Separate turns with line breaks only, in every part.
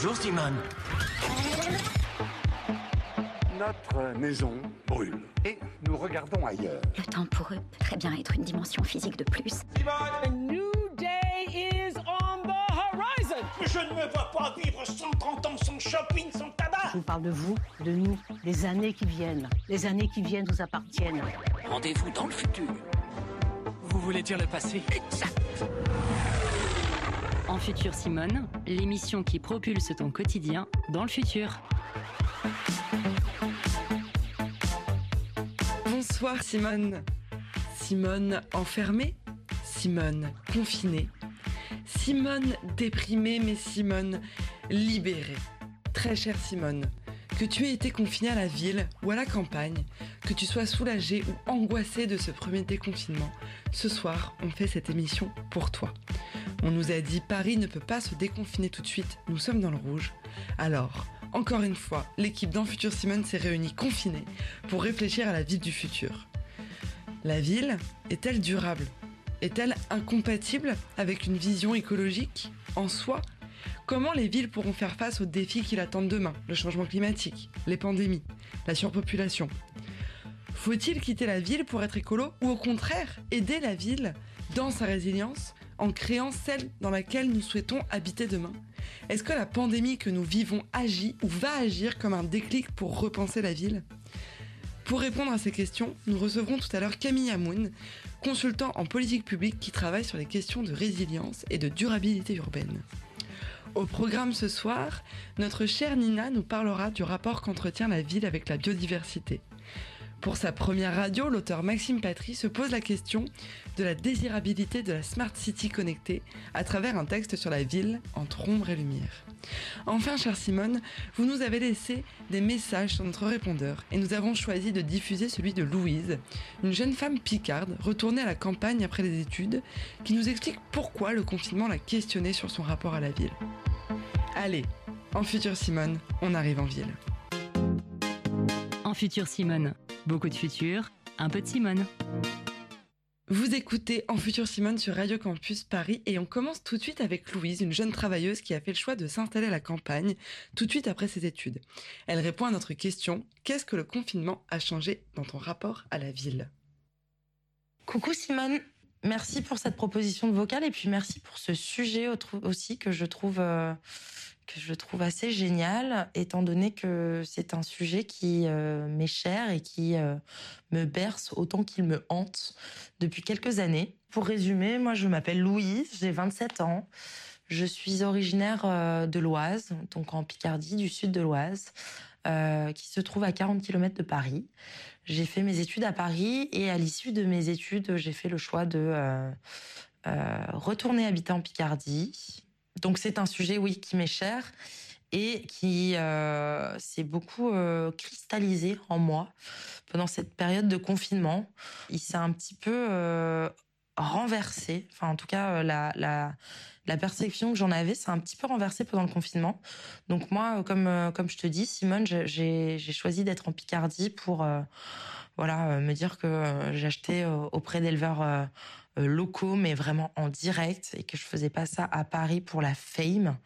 Bonjour Simone.
Notre maison brûle et nous regardons ailleurs.
Le temps pour eux peut très bien être une dimension physique de plus.
A new day is on the horizon.
Je ne me vois pas vivre 130 ans sans shopping, sans tabac.
Je vous parle de vous, de nous, des années qui viennent. Les années qui viennent vous appartiennent.
Rendez-vous dans le futur. Vous voulez dire le passé?
Exact.
En Futur Simone, l'émission qui propulse ton quotidien dans le futur.
Bonsoir Simone. Simone enfermée, Simone confinée, Simone déprimée, mais Simone libérée. Très chère Simone, que tu aies été confinée à la ville ou à la campagne, que tu sois soulagée ou angoissée de ce premier déconfinement, ce soir, on fait cette émission pour toi. On nous a dit Paris ne peut pas se déconfiner tout de suite, nous sommes dans le rouge. Alors, encore une fois, l'équipe dans Futur Simone s'est réunie confinée pour réfléchir à la ville du futur. La ville est-elle durable? Est-elle incompatible avec une vision écologique en soi? Comment les villes pourront faire face aux défis qui l'attendent demain? Le changement climatique, les pandémies, la surpopulation. Faut-il quitter la ville pour être écolo ou au contraire aider la ville dans sa résilience en créant celle dans laquelle nous souhaitons habiter demain Est-ce que la pandémie que nous vivons agit ou va agir comme un déclic pour repenser la ville? Pour répondre à ces questions, nous recevrons tout à l'heure Camille Amoun, consultant en politique publique qui travaille sur les questions de résilience et de durabilité urbaine. Au programme ce soir, notre chère Nina nous parlera du rapport qu'entretient la ville avec la biodiversité. Pour sa première radio, l'auteur Maxime Patry se pose la question de la désirabilité de la Smart City connectée à travers un texte sur la ville entre ombre et lumière. Enfin, chère Simone, vous nous avez laissé des messages sur notre répondeur et nous avons choisi de diffuser celui de Louise, une jeune femme picarde retournée à la campagne après les études, qui nous explique pourquoi le confinement l'a questionnée sur son rapport à la ville. Allez, en futur Simone, on arrive en ville.
En Futur Simone, beaucoup de futur, un peu de Simone.
Vous écoutez En Futur Simone sur Radio Campus Paris et on commence tout de suite avec Louise, une jeune travailleuse qui a fait le choix de s'installer à la campagne tout de suite après ses études. Elle répond à notre question Qu'est-ce que le confinement a changé dans ton rapport à la ville?
Coucou Simone, merci pour cette proposition de vocale et puis merci pour ce sujet aussi que je trouve euh, que je trouve assez génial, étant donné que c'est un sujet qui euh, m'est cher et qui euh, me berce autant qu'il me hante depuis quelques années. Pour résumer, moi je m'appelle Louise, j'ai 27 ans. Je suis originaire euh, de l'Oise, donc en Picardie, du sud de l'Oise, qui se trouve à 40 km de Paris. J'ai fait mes études à Paris et à l'issue de mes études, j'ai fait le choix de retourner habiter en Picardie donc c'est un sujet, oui, qui m'est cher et qui euh, s'est beaucoup euh, cristallisé en moi pendant cette période de confinement. Il s'est un petit peu euh, renversé. Enfin, en tout cas, la, la, la perception que j'en avais, c'est un petit peu renversé pendant le confinement. Donc moi, comme comme je te dis, Simone, j'ai j'ai choisi d'être en Picardie pour voilà me dire que j'achetais auprès d'éleveurs locaux, mais vraiment en direct, et que je faisais pas ça à Paris pour la fame.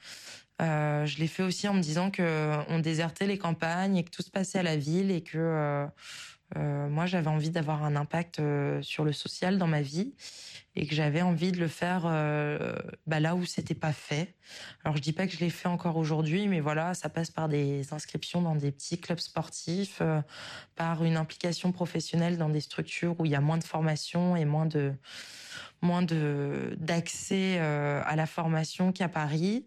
Euh, je l'ai fait aussi en me disant que on désertait les campagnes et que tout se passait à la ville et que euh, euh, moi j'avais envie d'avoir un impact sur le social dans ma vie et que j'avais envie de le faire bah, là où c'était pas fait. Alors je dis pas que je l'ai fait encore aujourd'hui, mais voilà, ça passe par des inscriptions dans des petits clubs sportifs, par une implication professionnelle dans des structures où il y a moins de formation et moins de moins de d'accès à la formation qu'à Paris.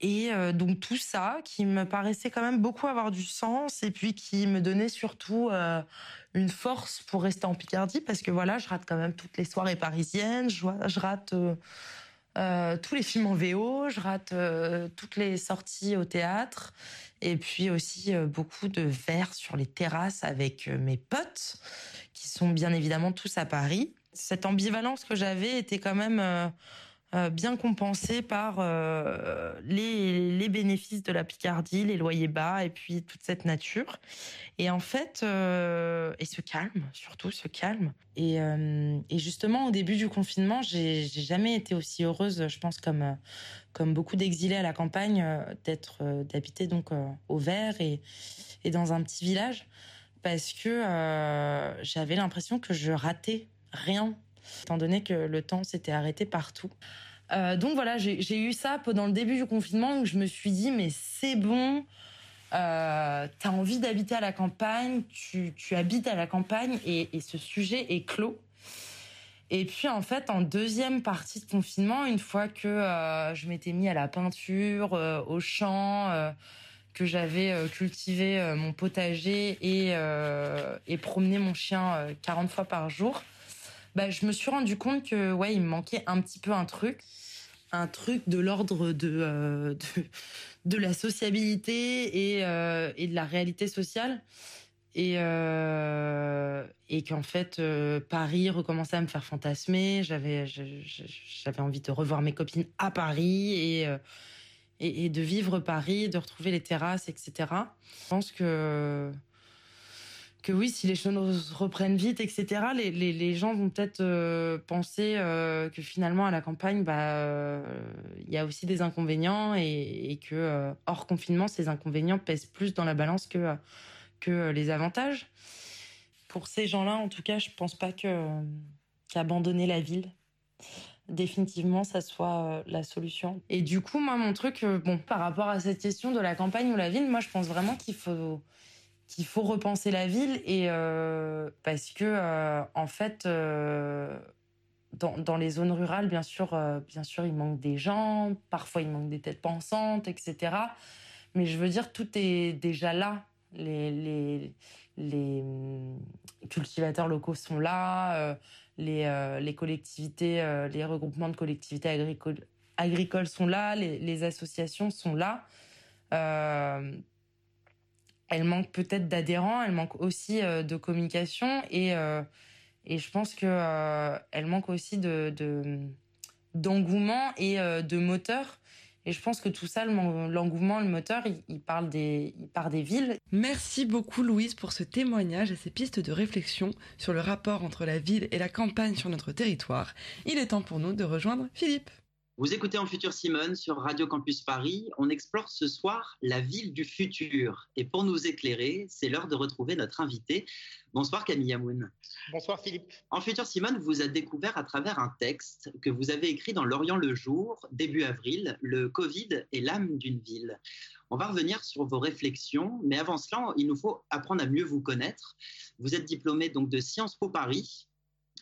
Et euh, donc tout ça qui me paraissait quand même beaucoup avoir du sens et puis qui me donnait surtout euh, une force pour rester en Picardie parce que voilà, je rate quand même toutes les soirées parisiennes, je, rate euh, tous les films en VO, je rate toutes les sorties au théâtre et puis aussi beaucoup de verres sur les terrasses avec mes potes qui sont bien évidemment tous à Paris. Cette ambivalence que j'avais était quand même euh, bien compensé par les, les, bénéfices de la Picardie, les loyers bas et puis toute cette nature. Et en fait, et ce calme, surtout ce calme. Et, et justement, au début du confinement, j'ai jamais été aussi heureuse, je pense, comme comme beaucoup d'exilés à la campagne, d'être d'habiter donc au vert et, dans un petit village parce que euh, j'avais l'impression que je ratais rien, étant donné que le temps s'était arrêté partout. Euh, donc voilà, j'ai eu ça pendant le début du confinement où je me suis dit, mais c'est bon, euh, t'as envie d'habiter à la campagne, tu, habites à la campagne et, ce sujet est clos. Et puis en fait, en deuxième partie de confinement, une fois que je m'étais mis à la peinture, au chant, que j'avais euh, cultivé euh, mon potager euh, et promené mon chien 40 fois par jour, bah, je me suis rendu compte que ouais, il me manquait un petit peu un truc, un truc de l'ordre de, de, de la sociabilité et, et de la réalité sociale. Et et qu'en fait Paris recommençait à me faire fantasmer. J'avais j'avais envie de revoir mes copines à Paris et et, de vivre Paris, de retrouver les terrasses, etc. Je pense que que oui, si les choses reprennent vite, etc., les, les, les gens vont peut-être euh, penser euh, que finalement à la campagne, bah, euh, il y a aussi des inconvénients et, et que hors confinement, ces inconvénients pèsent plus dans la balance que que les avantages. Pour ces gens-là, en tout cas, je pense pas que qu'abandonner la ville définitivement ça soit la solution. Et du coup, moi, mon truc, bon, par rapport à cette question de la campagne ou la ville, moi, je pense vraiment qu'il faut qu'il faut repenser la ville et euh, parce que en fait dans, dans, les zones rurales bien sûr bien sûr il manque des gens parfois il manque des têtes pensantes etc mais je veux dire tout est déjà là les les, les hum, cultivateurs locaux sont là euh, les, collectivités, euh, les regroupements de collectivités agricoles, agricoles sont là, les, associations sont là. Euh, elles manquent peut-être d'adhérents, elles manquent aussi de communication et, et je pense que elles manquent aussi de, d'engouement et de moteur et je pense que tout ça, l'engouement, le moteur, il, parle des, il part des villes.
Merci beaucoup Louise pour ce témoignage et ces pistes de réflexion sur le rapport entre la ville et la campagne sur notre territoire. Il est temps pour nous de rejoindre Philippe.
Vous écoutez en futur Simone sur Radio Campus Paris. On explore ce soir la ville du futur. Et pour nous éclairer, c'est l'heure de retrouver notre invité. Bonsoir Camille Amoun.
Bonsoir Philippe.
En futur Simone vous a découvert à travers un texte que vous avez écrit dans L'Orient le jour, début avril, Le Covid et l'âme d'une ville. On va revenir sur vos réflexions, mais avant cela, il nous faut apprendre à mieux vous connaître. Vous êtes diplômé donc de Sciences Po Paris,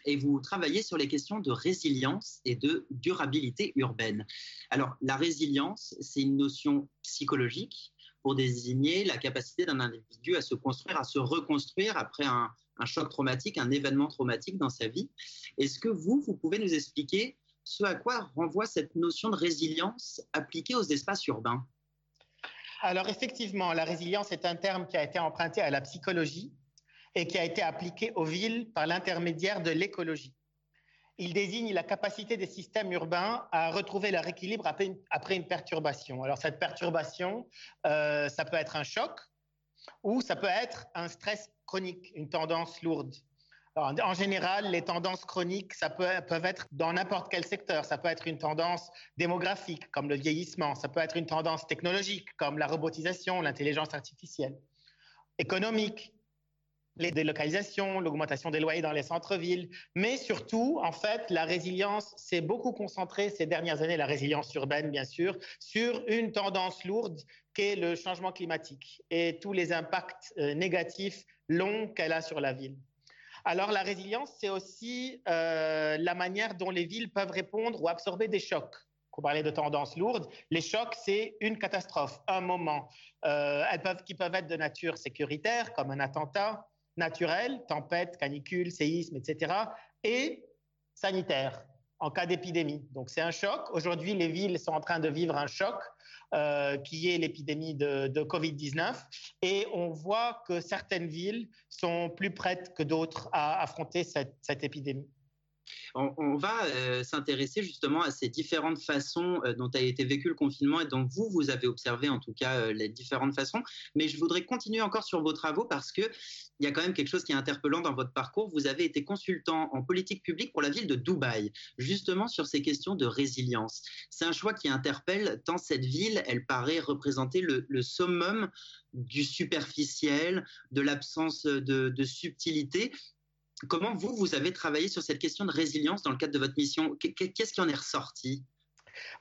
et vous travaillez sur les questions de résilience et de durabilité urbaine. Alors, la résilience, c'est une notion psychologique pour désigner la capacité d'un individu à se construire, à se reconstruire après un, choc traumatique, un événement traumatique dans sa vie. Est-ce que vous, vous pouvez nous expliquer ce à quoi renvoie cette notion de résilience appliquée aux espaces urbains?
Alors effectivement, la résilience est un terme qui a été emprunté à la psychologie et qui a été appliqué aux villes par l'intermédiaire de l'écologie. Il désigne la capacité des systèmes urbains à retrouver leur équilibre après une, perturbation. Alors cette perturbation, euh, ça peut être un choc ou ça peut être un stress chronique, une tendance lourde. en général, les tendances chroniques, ça peut, peuvent être dans n'importe quel secteur. Ça peut être une tendance démographique, comme le vieillissement. Ça peut être une tendance technologique, comme la robotisation, l'intelligence artificielle. Économique, les délocalisations, l'augmentation des loyers dans les centres-villes, mais surtout, en fait, la résilience s'est beaucoup concentrée ces dernières années, la résilience urbaine, bien sûr, sur une tendance lourde qu'est le changement climatique et tous les impacts euh, négatifs longs qu'elle a sur la ville. Alors, la résilience, c'est aussi euh, la manière dont les villes peuvent répondre ou absorber des chocs. On parlait de tendance lourde. Les chocs, c'est une catastrophe, un moment. Euh, elles peuvent, qui peuvent être de nature sécuritaire, comme un attentat, naturel, tempête, canicule, séisme, etc., et sanitaire en cas d'épidémie. Donc c'est un choc. Aujourd'hui, les villes sont en train de vivre un choc euh, qui est l'épidémie de, Covid-19. Et on voit que certaines villes sont plus prêtes que d'autres à affronter cette, épidémie.
On, va euh, s'intéresser justement à ces différentes façons euh, dont a été vécu le confinement et dont vous, vous avez observé en tout cas euh, les différentes façons. Mais je voudrais continuer encore sur vos travaux parce qu'il y a quand même quelque chose qui est interpellant dans votre parcours. Vous avez été consultant en politique publique pour la ville de Dubaï, justement sur ces questions de résilience. C'est un choix qui interpelle tant cette ville, elle paraît représenter le, summum du superficiel, de l'absence de subtilité. Comment vous, vous avez travaillé sur cette question de résilience dans le cadre de votre mission? Qu'est-ce qui en est ressorti?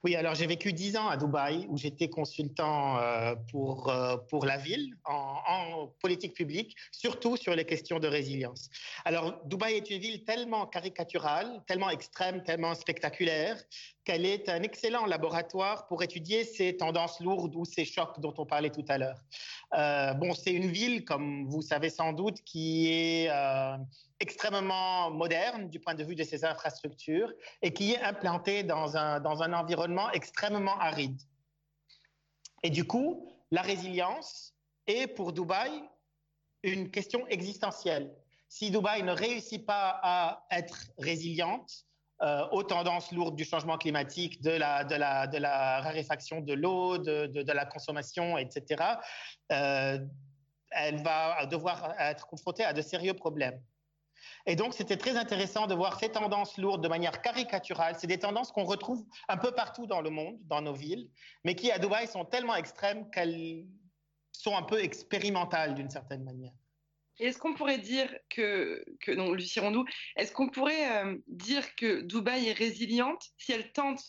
Oui, alors j'ai vécu dix ans à Dubaï où j'étais consultant euh, pour, euh, pour la ville en, en, politique publique, surtout sur les questions de résilience. Alors Dubaï est une ville tellement caricaturale, tellement extrême, tellement spectaculaire qu'elle est un excellent laboratoire pour étudier ces tendances lourdes ou ces chocs dont on parlait tout à l'heure. Euh, bon, c'est une ville, comme vous savez sans doute, qui est euh, extrêmement moderne du point de vue de ses infrastructures et qui est implantée dans un, dans un environnement extrêmement aride. Et du coup, la résilience est pour Dubaï une question existentielle. Si Dubaï ne réussit pas à être résiliente, euh, aux tendances lourdes du changement climatique, de la, raréfaction de l'eau, de, de, la consommation, etc., euh, elle va devoir être confrontée à de sérieux problèmes. Et donc, c'était très intéressant de voir ces tendances lourdes de manière caricaturale. C'est des tendances qu'on retrouve un peu partout dans le monde, dans nos villes, mais qui, à Dubaï, sont tellement extrêmes qu'elles sont un peu expérimentales d'une certaine manière.
Est-ce qu'on pourrait dire que, non, Lucie est-ce qu'on pourrait euh, dire que Dubaï est résiliente si elle tente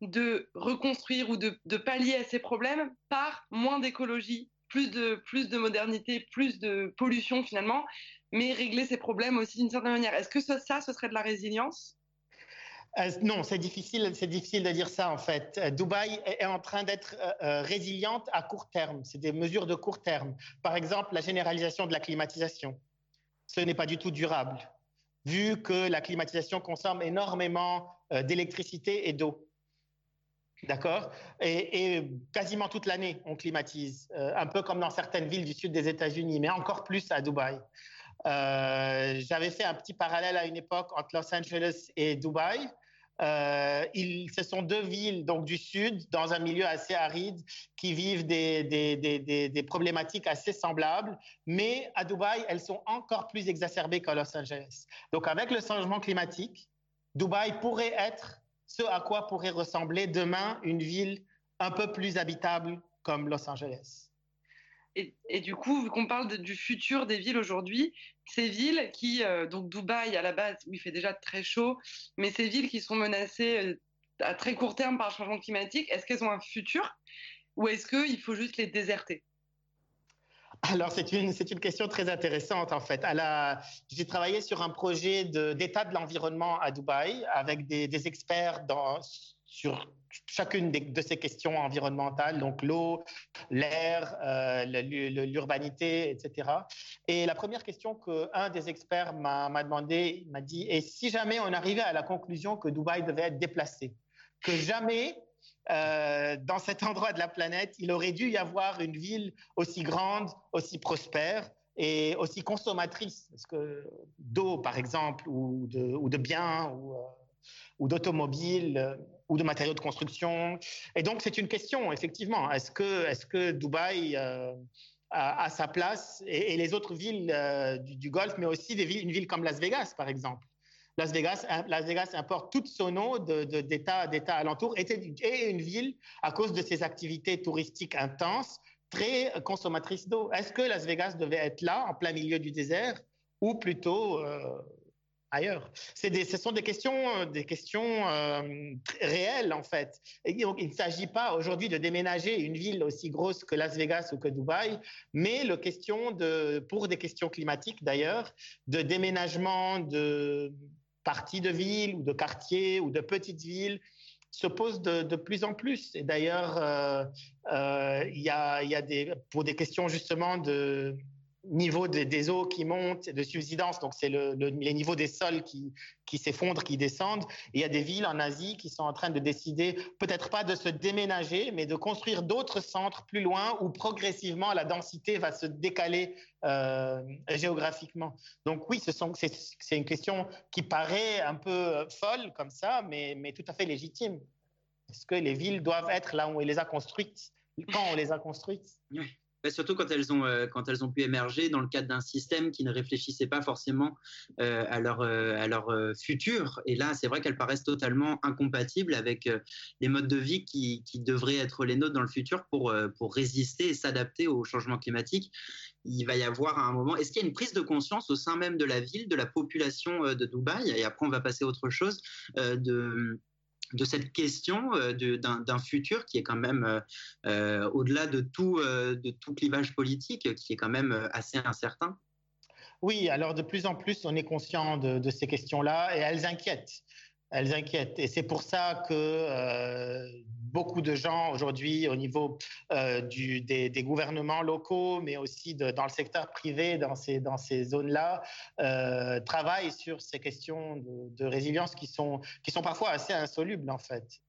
de reconstruire ou de, pallier à ses problèmes par moins d'écologie, plus de, plus de modernité, plus de pollution finalement, mais régler ses problèmes aussi d'une certaine manière? Est-ce que ça, ce serait de la résilience?
Euh, non, c'est difficile, c'est difficile de dire ça en fait. Euh, Dubaï est en train d'être euh, résiliente à court terme. C'est des mesures de court terme. Par exemple, la généralisation de la climatisation. Ce n'est pas du tout durable, vu que la climatisation consomme énormément d'électricité et d'eau. D'accord? Et, et, quasiment toute l'année, on climatise, un peu comme dans certaines villes du sud des États-Unis, mais encore plus à Dubaï. J'avais fait un petit parallèle à une époque entre Los Angeles et Dubaï. Euh, ce sont deux villes donc du sud, dans un milieu assez aride, qui vivent des, des, problématiques assez semblables, mais à Dubaï, elles sont encore plus exacerbées qu'à Los Angeles. Donc avec le changement climatique, Dubaï pourrait être ce à quoi pourrait ressembler demain une ville un peu plus habitable comme Los Angeles.
Et, du coup, vu qu'on parle du futur des villes aujourd'hui, ces villes qui, euh, donc Dubaï à la base, où il fait déjà très chaud, mais ces villes qui sont menacées euh, à très court terme par le changement climatique, est-ce qu'elles ont un futur ou est-ce qu'il faut juste les déserter?
Alors, c'est une, c'est une question très intéressante, en fait. J'ai travaillé sur un projet d'état de, l'environnement à Dubaï avec des, des experts dans, sur chacune de ces questions environnementales, donc l'eau, l'air, euh, l'urbanité, etc. Et la première question qu'un des experts m'a demandé, m'a dit, et si jamais on arrivait à la conclusion que Dubaï devait être déplacé, que jamais euh, dans cet endroit de la planète, il aurait dû y avoir une ville aussi grande, aussi prospère et aussi consommatrice d'eau, par exemple, ou de, ou de biens, ou, euh, ou d'automobiles ou de matériaux de construction. Et donc, c'est une question, effectivement. Est-ce que, est que Dubaï euh, a, sa place et, les autres villes euh, du, Golfe, mais aussi une ville comme Las Vegas, par exemple? Las Vegas, Las Vegas importe toute son eau d'État d'État alentour et est une ville, à cause de ses activités touristiques intenses, très consommatrice d'eau. Est-ce que Las Vegas devait être là, en plein milieu du désert, ou plutôt euh, ailleurs. Ce sont des questions, euh, des questions euh, réelles en fait. il ne s'agit pas aujourd'hui de déménager une ville aussi grosse que Las Vegas ou que Dubaï, mais le question de, pour des questions climatiques d'ailleurs, de déménagement de parties de villes ou de quartiers ou de petites villes se pose de, plus en plus. Et d'ailleurs, euh, il y, a, pour des questions justement de niveau des eaux qui montent, de subsidence, donc c'est le, les niveaux des sols qui, s'effondrent, qui descendent. Il y a des villes en Asie qui sont en train de décider, peut-être pas de se déménager, mais de construire d'autres centres plus loin où progressivement la densité va se décaler euh, géographiquement. Donc oui, c'est une question qui paraît un peu folle comme ça, mais, mais tout à fait légitime. Est-ce que les villes doivent être là où on les a construites, quand on les a construites?
Surtout quand elles, ont, euh, quand elles ont pu émerger dans le cadre d'un système qui ne réfléchissait pas forcément euh, à leur, euh, à leur futur. Et là, c'est vrai qu'elles paraissent totalement incompatibles avec les modes de vie qui, qui, devraient être les nôtres dans le futur pour, pour résister et s'adapter au changement climatique. Il va y avoir à un moment, est-ce qu'il y a une prise de conscience au sein même de la ville, de la population de Dubaï, et après on va passer à autre chose, de cette question euh, d'un futur qui est quand même euh, euh, au-delà de tout, de tout clivage politique, qui est quand même assez incertain.
Oui, alors de plus en plus, on est conscient de ces questions-là et elles inquiètent elles inquiètent. Et c'est pour ça que euh, beaucoup de gens aujourd'hui, au niveau euh, des, gouvernements locaux, mais aussi dans le secteur privé, dans ces, dans ces zones-là, euh, travaillent sur ces questions de, résilience qui sont, qui sont parfois assez insolubles, en fait.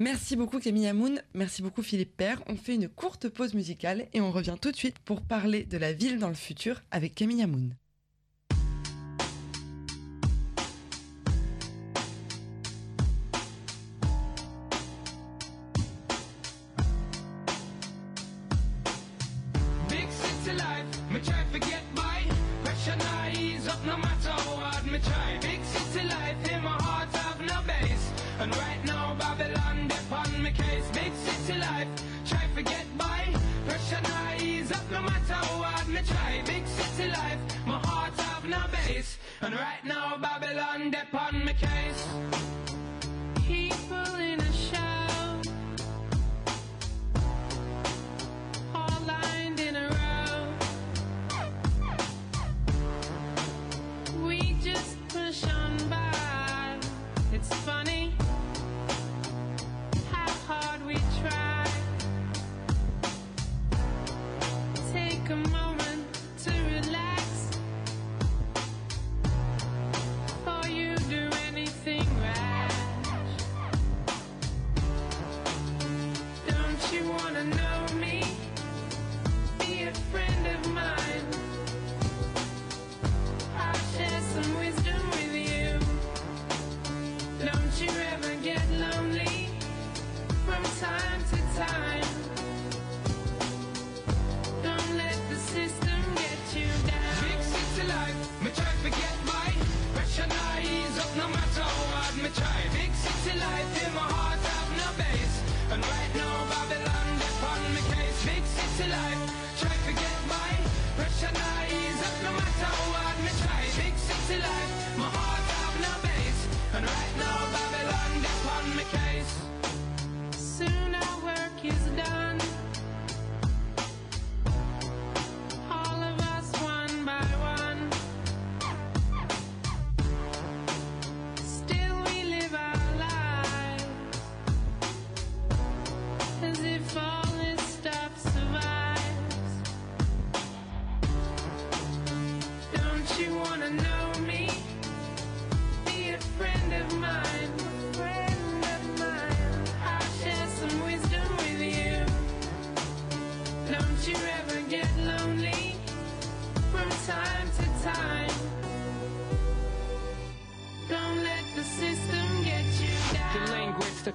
Merci beaucoup Camille Amoun, merci beaucoup Philippe Père. On fait une courte pause musicale et on revient tout de suite pour parler de la ville dans le futur avec Camille Amoun. place.
And right now, Babylon, depend my case. Keep pulling Big city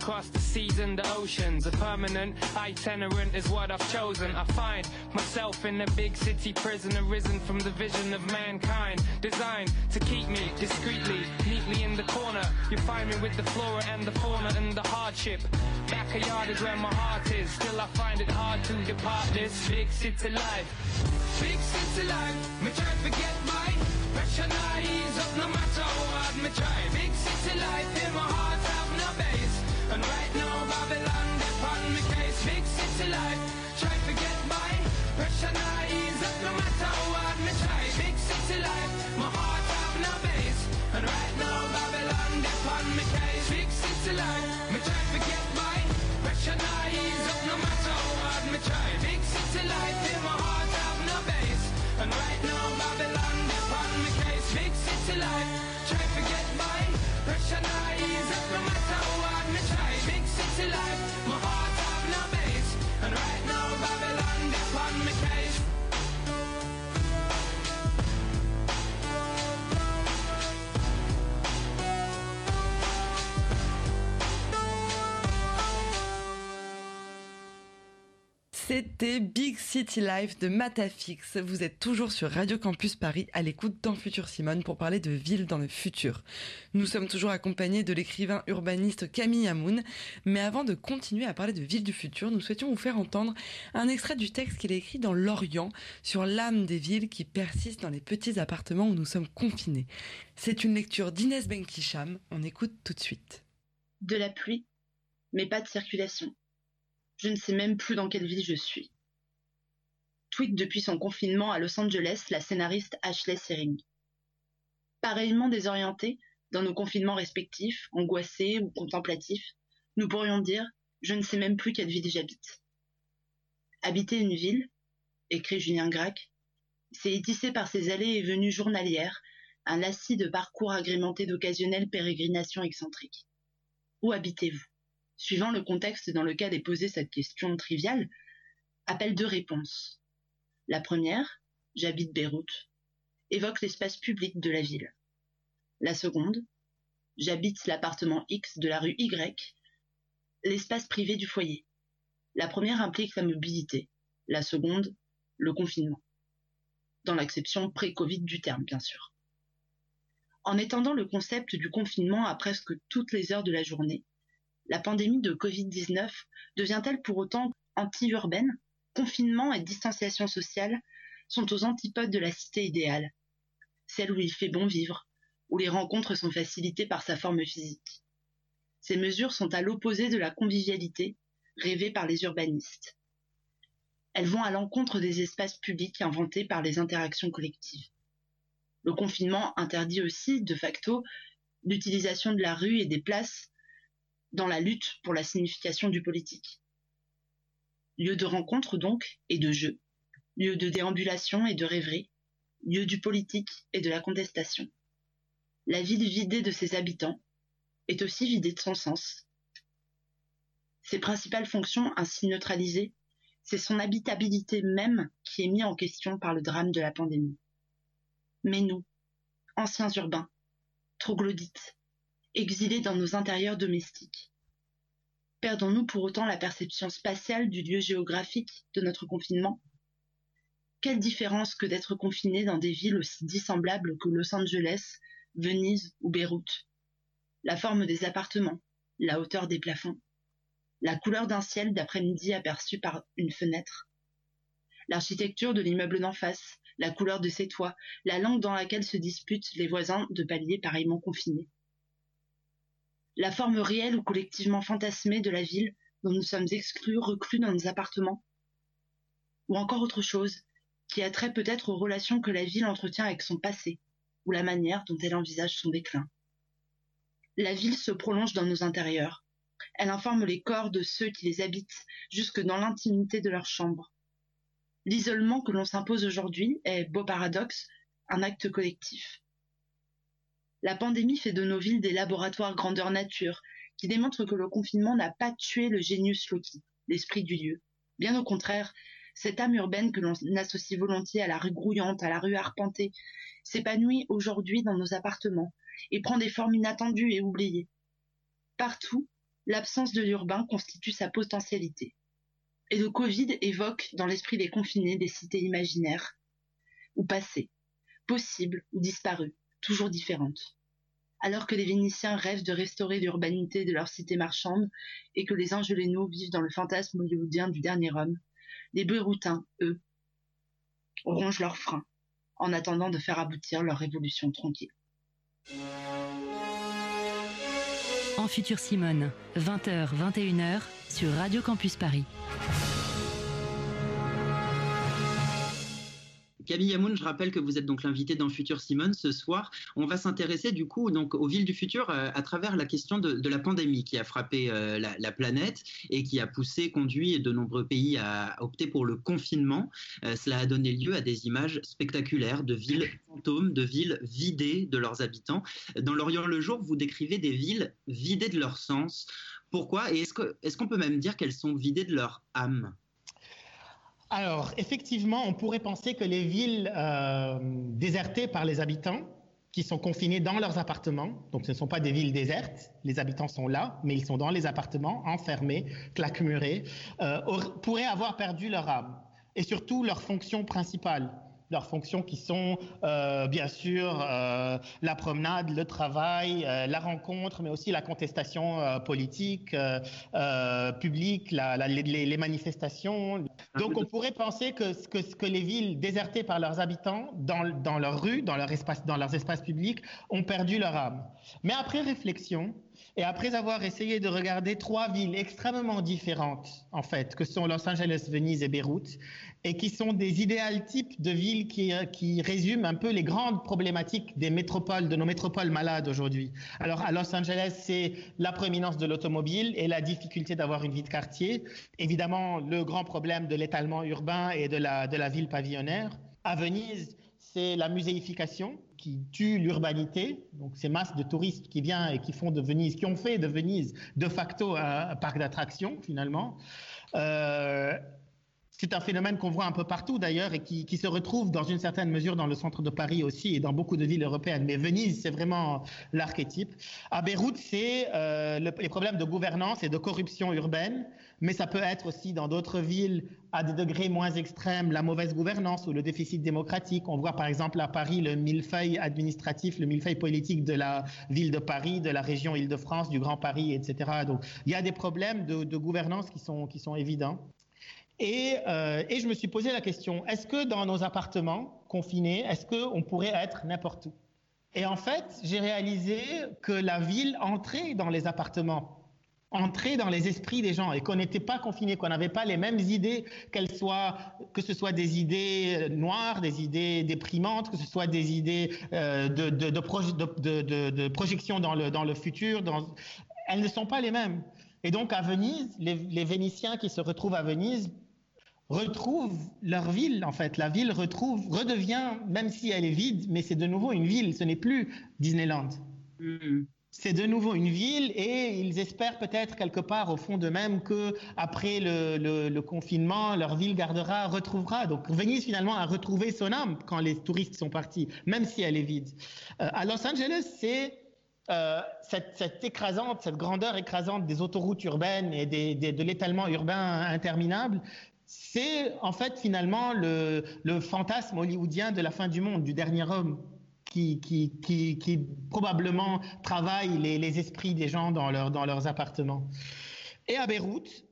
across the seas and the oceans. A permanent itinerant is what I've chosen. I find myself in a big city prison, arisen from the vision of mankind. Designed to keep me discreetly, neatly in the corner. You find me with the flora and the fauna and the hardship. Backyard is where my heart is. Still, I find it hard to depart this big city life.
Big city life, me try to get by. Pressure not ease up no matter hard me try. Big city life in my heart. And right now Babylon dep on me case. Big city life, try to get by. Pressure not ease
C'était Big City Life de Matafix. Vous êtes toujours sur Radio Campus Paris à l'écoute dans Futur Simone pour parler de villes dans le futur. Nous sommes toujours accompagnés de l'écrivain urbaniste Camille Hamoun. Mais avant de continuer à parler de villes du futur, nous souhaitions vous faire entendre un extrait du texte qu'il a écrit dans L'Orient sur l'âme des villes qui persistent dans les petits appartements où nous sommes confinés. C'est une lecture d'Inès Benkicham. On écoute tout de suite.
De la pluie, mais pas de circulation. Je ne sais même plus dans quelle ville je suis. Tweet depuis son confinement à Los Angeles la scénariste Ashley Sering. Pareillement désorientée, dans nos confinements respectifs, angoissés ou contemplatifs, nous pourrions dire Je ne sais même plus quelle ville j'habite. Habiter une ville, écrit Julien Gracq, c'est étisser par ses allées et venues journalières un lacis de parcours agrémenté d'occasionnelles pérégrinations excentriques. Où habitez-vous? Suivant le contexte dans lequel est posée cette question triviale, appelle deux réponses. La première, j'habite Beyrouth, évoque l'espace public de la ville. La seconde, j'habite l'appartement X de la rue Y, l'espace privé du foyer. La première implique la mobilité, la seconde, le confinement. Dans l'acception pré-Covid du terme, bien sûr. En étendant le concept du confinement à presque toutes les heures de la journée, la pandémie de Covid-19 devient-elle pour autant anti-urbaine? Confinement et distanciation sociale sont aux antipodes de la cité idéale, celle où il fait bon vivre, où les rencontres sont facilitées par sa forme physique. Ces mesures sont à l'opposé de la convivialité rêvée par les urbanistes. Elles vont à l'encontre des espaces publics inventés par les interactions collectives. Le confinement interdit aussi, de facto, l'utilisation de la rue et des places dans la lutte pour la signification du politique. Lieu de rencontre donc et de jeu, lieu de déambulation et de rêverie, lieu du politique et de la contestation. La ville vidée de ses habitants est aussi vidée de son sens. Ses principales fonctions ainsi neutralisées, c'est son habitabilité même qui est mise en question par le drame de la pandémie. Mais nous, anciens urbains, troglodytes, exilés dans nos intérieurs domestiques. Perdons-nous pour autant la perception spatiale du lieu géographique de notre confinement? Quelle différence que d'être confiné dans des villes aussi dissemblables que Los Angeles, Venise ou Beyrouth? La forme des appartements, la hauteur des plafonds, la couleur d'un ciel d'après-midi aperçu par une fenêtre, l'architecture de l'immeuble d'en face, la couleur de ses toits, la langue dans laquelle se disputent les voisins de paliers pareillement confinés la forme réelle ou collectivement fantasmée de la ville dont nous sommes exclus, reclus dans nos appartements Ou encore autre chose, qui a trait peut-être aux relations que la ville entretient avec son passé, ou la manière dont elle envisage son déclin. La ville se prolonge dans nos intérieurs. Elle informe les corps de ceux qui les habitent jusque dans l'intimité de leurs chambres. L'isolement que l'on s'impose aujourd'hui est, beau paradoxe, un acte collectif. La pandémie fait de nos villes des laboratoires grandeur nature, qui démontrent que le confinement n'a pas tué le genius loci, l'esprit du lieu. Bien au contraire, cette âme urbaine que l'on associe volontiers à la rue grouillante, à la rue arpentée, s'épanouit aujourd'hui dans nos appartements et prend des formes inattendues et oubliées. Partout, l'absence de l'urbain constitue sa potentialité. Et le Covid évoque dans l'esprit des confinés des cités imaginaires, ou passées, possibles ou disparues, toujours différentes. Alors que les Vénitiens rêvent de restaurer l'urbanité de leur cité marchande et que les Angelénos vivent dans le fantasme hollywoodien du dernier homme, les Beyroutins, eux, rongent leurs freins en attendant de faire aboutir leur révolution tranquille.
En futur Simone, 20h, 21h sur Radio Campus Paris.
Camille Hamoun, je rappelle que vous êtes donc l'invité dans Futur Simone ce soir. On va s'intéresser du coup donc aux villes du futur euh, à travers la question de, la pandémie qui a frappé euh, la, planète et qui a poussé, conduit de nombreux pays à opter pour le confinement. Euh, cela a donné lieu à des images spectaculaires de villes fantômes, de villes vidées de leurs habitants. Dans l'Orient le jour, vous décrivez des villes vidées de leur sens. Pourquoi? Et est-ce qu'on peut même dire qu'elles sont vidées de leur âme?
Alors, effectivement, on pourrait penser que les villes euh, désertées par les habitants qui sont confinés dans leurs appartements. Donc, ce ne sont pas des villes désertes. Les habitants sont là, mais ils sont dans les appartements, enfermés, claquemurés, euh, pourraient avoir perdu leur âme et surtout leur fonction principale leurs fonctions qui sont euh, bien sûr euh, la promenade, le travail, euh, la rencontre, mais aussi la contestation politique, publique, les, manifestations. Donc on pourrait penser que, que, que les villes désertées par leurs habitants dans, leurs rues, dans leurs espaces publics, ont perdu leur âme. Mais après réflexion, et après avoir essayé de regarder trois villes extrêmement différentes, en fait, que sont Los Angeles, Venise et Beyrouth, et qui sont des idéals types de villes qui, qui résument un peu les grandes problématiques des métropoles, de nos métropoles malades aujourd'hui. Alors, à Los Angeles, c'est la prééminence de l'automobile et la difficulté d'avoir une vie de quartier. Évidemment, le grand problème de l'étalement urbain et de la, de la ville pavillonnaire. À Venise, c'est la muséification qui tue l'urbanité, donc ces masses de touristes qui viennent et qui font de Venise, qui ont fait de Venise de facto un, un parc d'attractions finalement. Euh, c'est un phénomène qu'on voit un peu partout d'ailleurs et qui, se retrouve dans une certaine mesure dans le centre de Paris aussi et dans beaucoup de villes européennes. Mais Venise, c'est vraiment l'archétype. À Beyrouth, c'est euh, le, les problèmes de gouvernance et de corruption urbaine, mais ça peut être aussi dans d'autres villes à des degrés moins extrêmes la mauvaise gouvernance ou le déficit démocratique. On voit par exemple à Paris le millefeuille administratif, le millefeuille politique de la ville de Paris, de la région Île-de-France, du Grand Paris, etc. Donc il y a des problèmes de, gouvernance qui sont évidents. Et, euh, et, je me suis posé la question, est-ce que dans nos appartements confinés, est-ce qu'on pourrait être n'importe où? Et en fait, j'ai réalisé que la ville entrait dans les appartements, entrait dans les esprits des gens et qu'on n'était pas confinés, qu'on n'avait pas les mêmes idées, qu'elles soient, que ce soit des idées noires, des idées déprimantes, que ce soit des idées euh, de, de, de, proje de, de, projection dans le, futur. Elles ne sont pas les mêmes. Et donc à Venise, les Vénitiens qui se retrouvent à Venise retrouvent leur ville, en fait. La ville retrouve, redevient, même si elle est vide, mais c'est de nouveau une ville, ce n'est plus Disneyland. Mm. C'est de nouveau une ville et ils espèrent peut-être quelque part au fond d'eux-mêmes que après le, le, le, confinement, leur ville gardera, retrouvera. Donc Venise finalement a retrouvé son âme quand les touristes sont partis, même si elle est vide. Euh, à Los Angeles, c'est euh, cette, cette, écrasante, cette grandeur écrasante des autoroutes urbaines et des, des, de l'étalement urbain interminable c'est en fait finalement le, fantasme hollywoodien de la fin du monde, du dernier homme, qui, probablement travaille les, esprits des gens dans, leur, dans leurs appartements. Et à Beyrouth,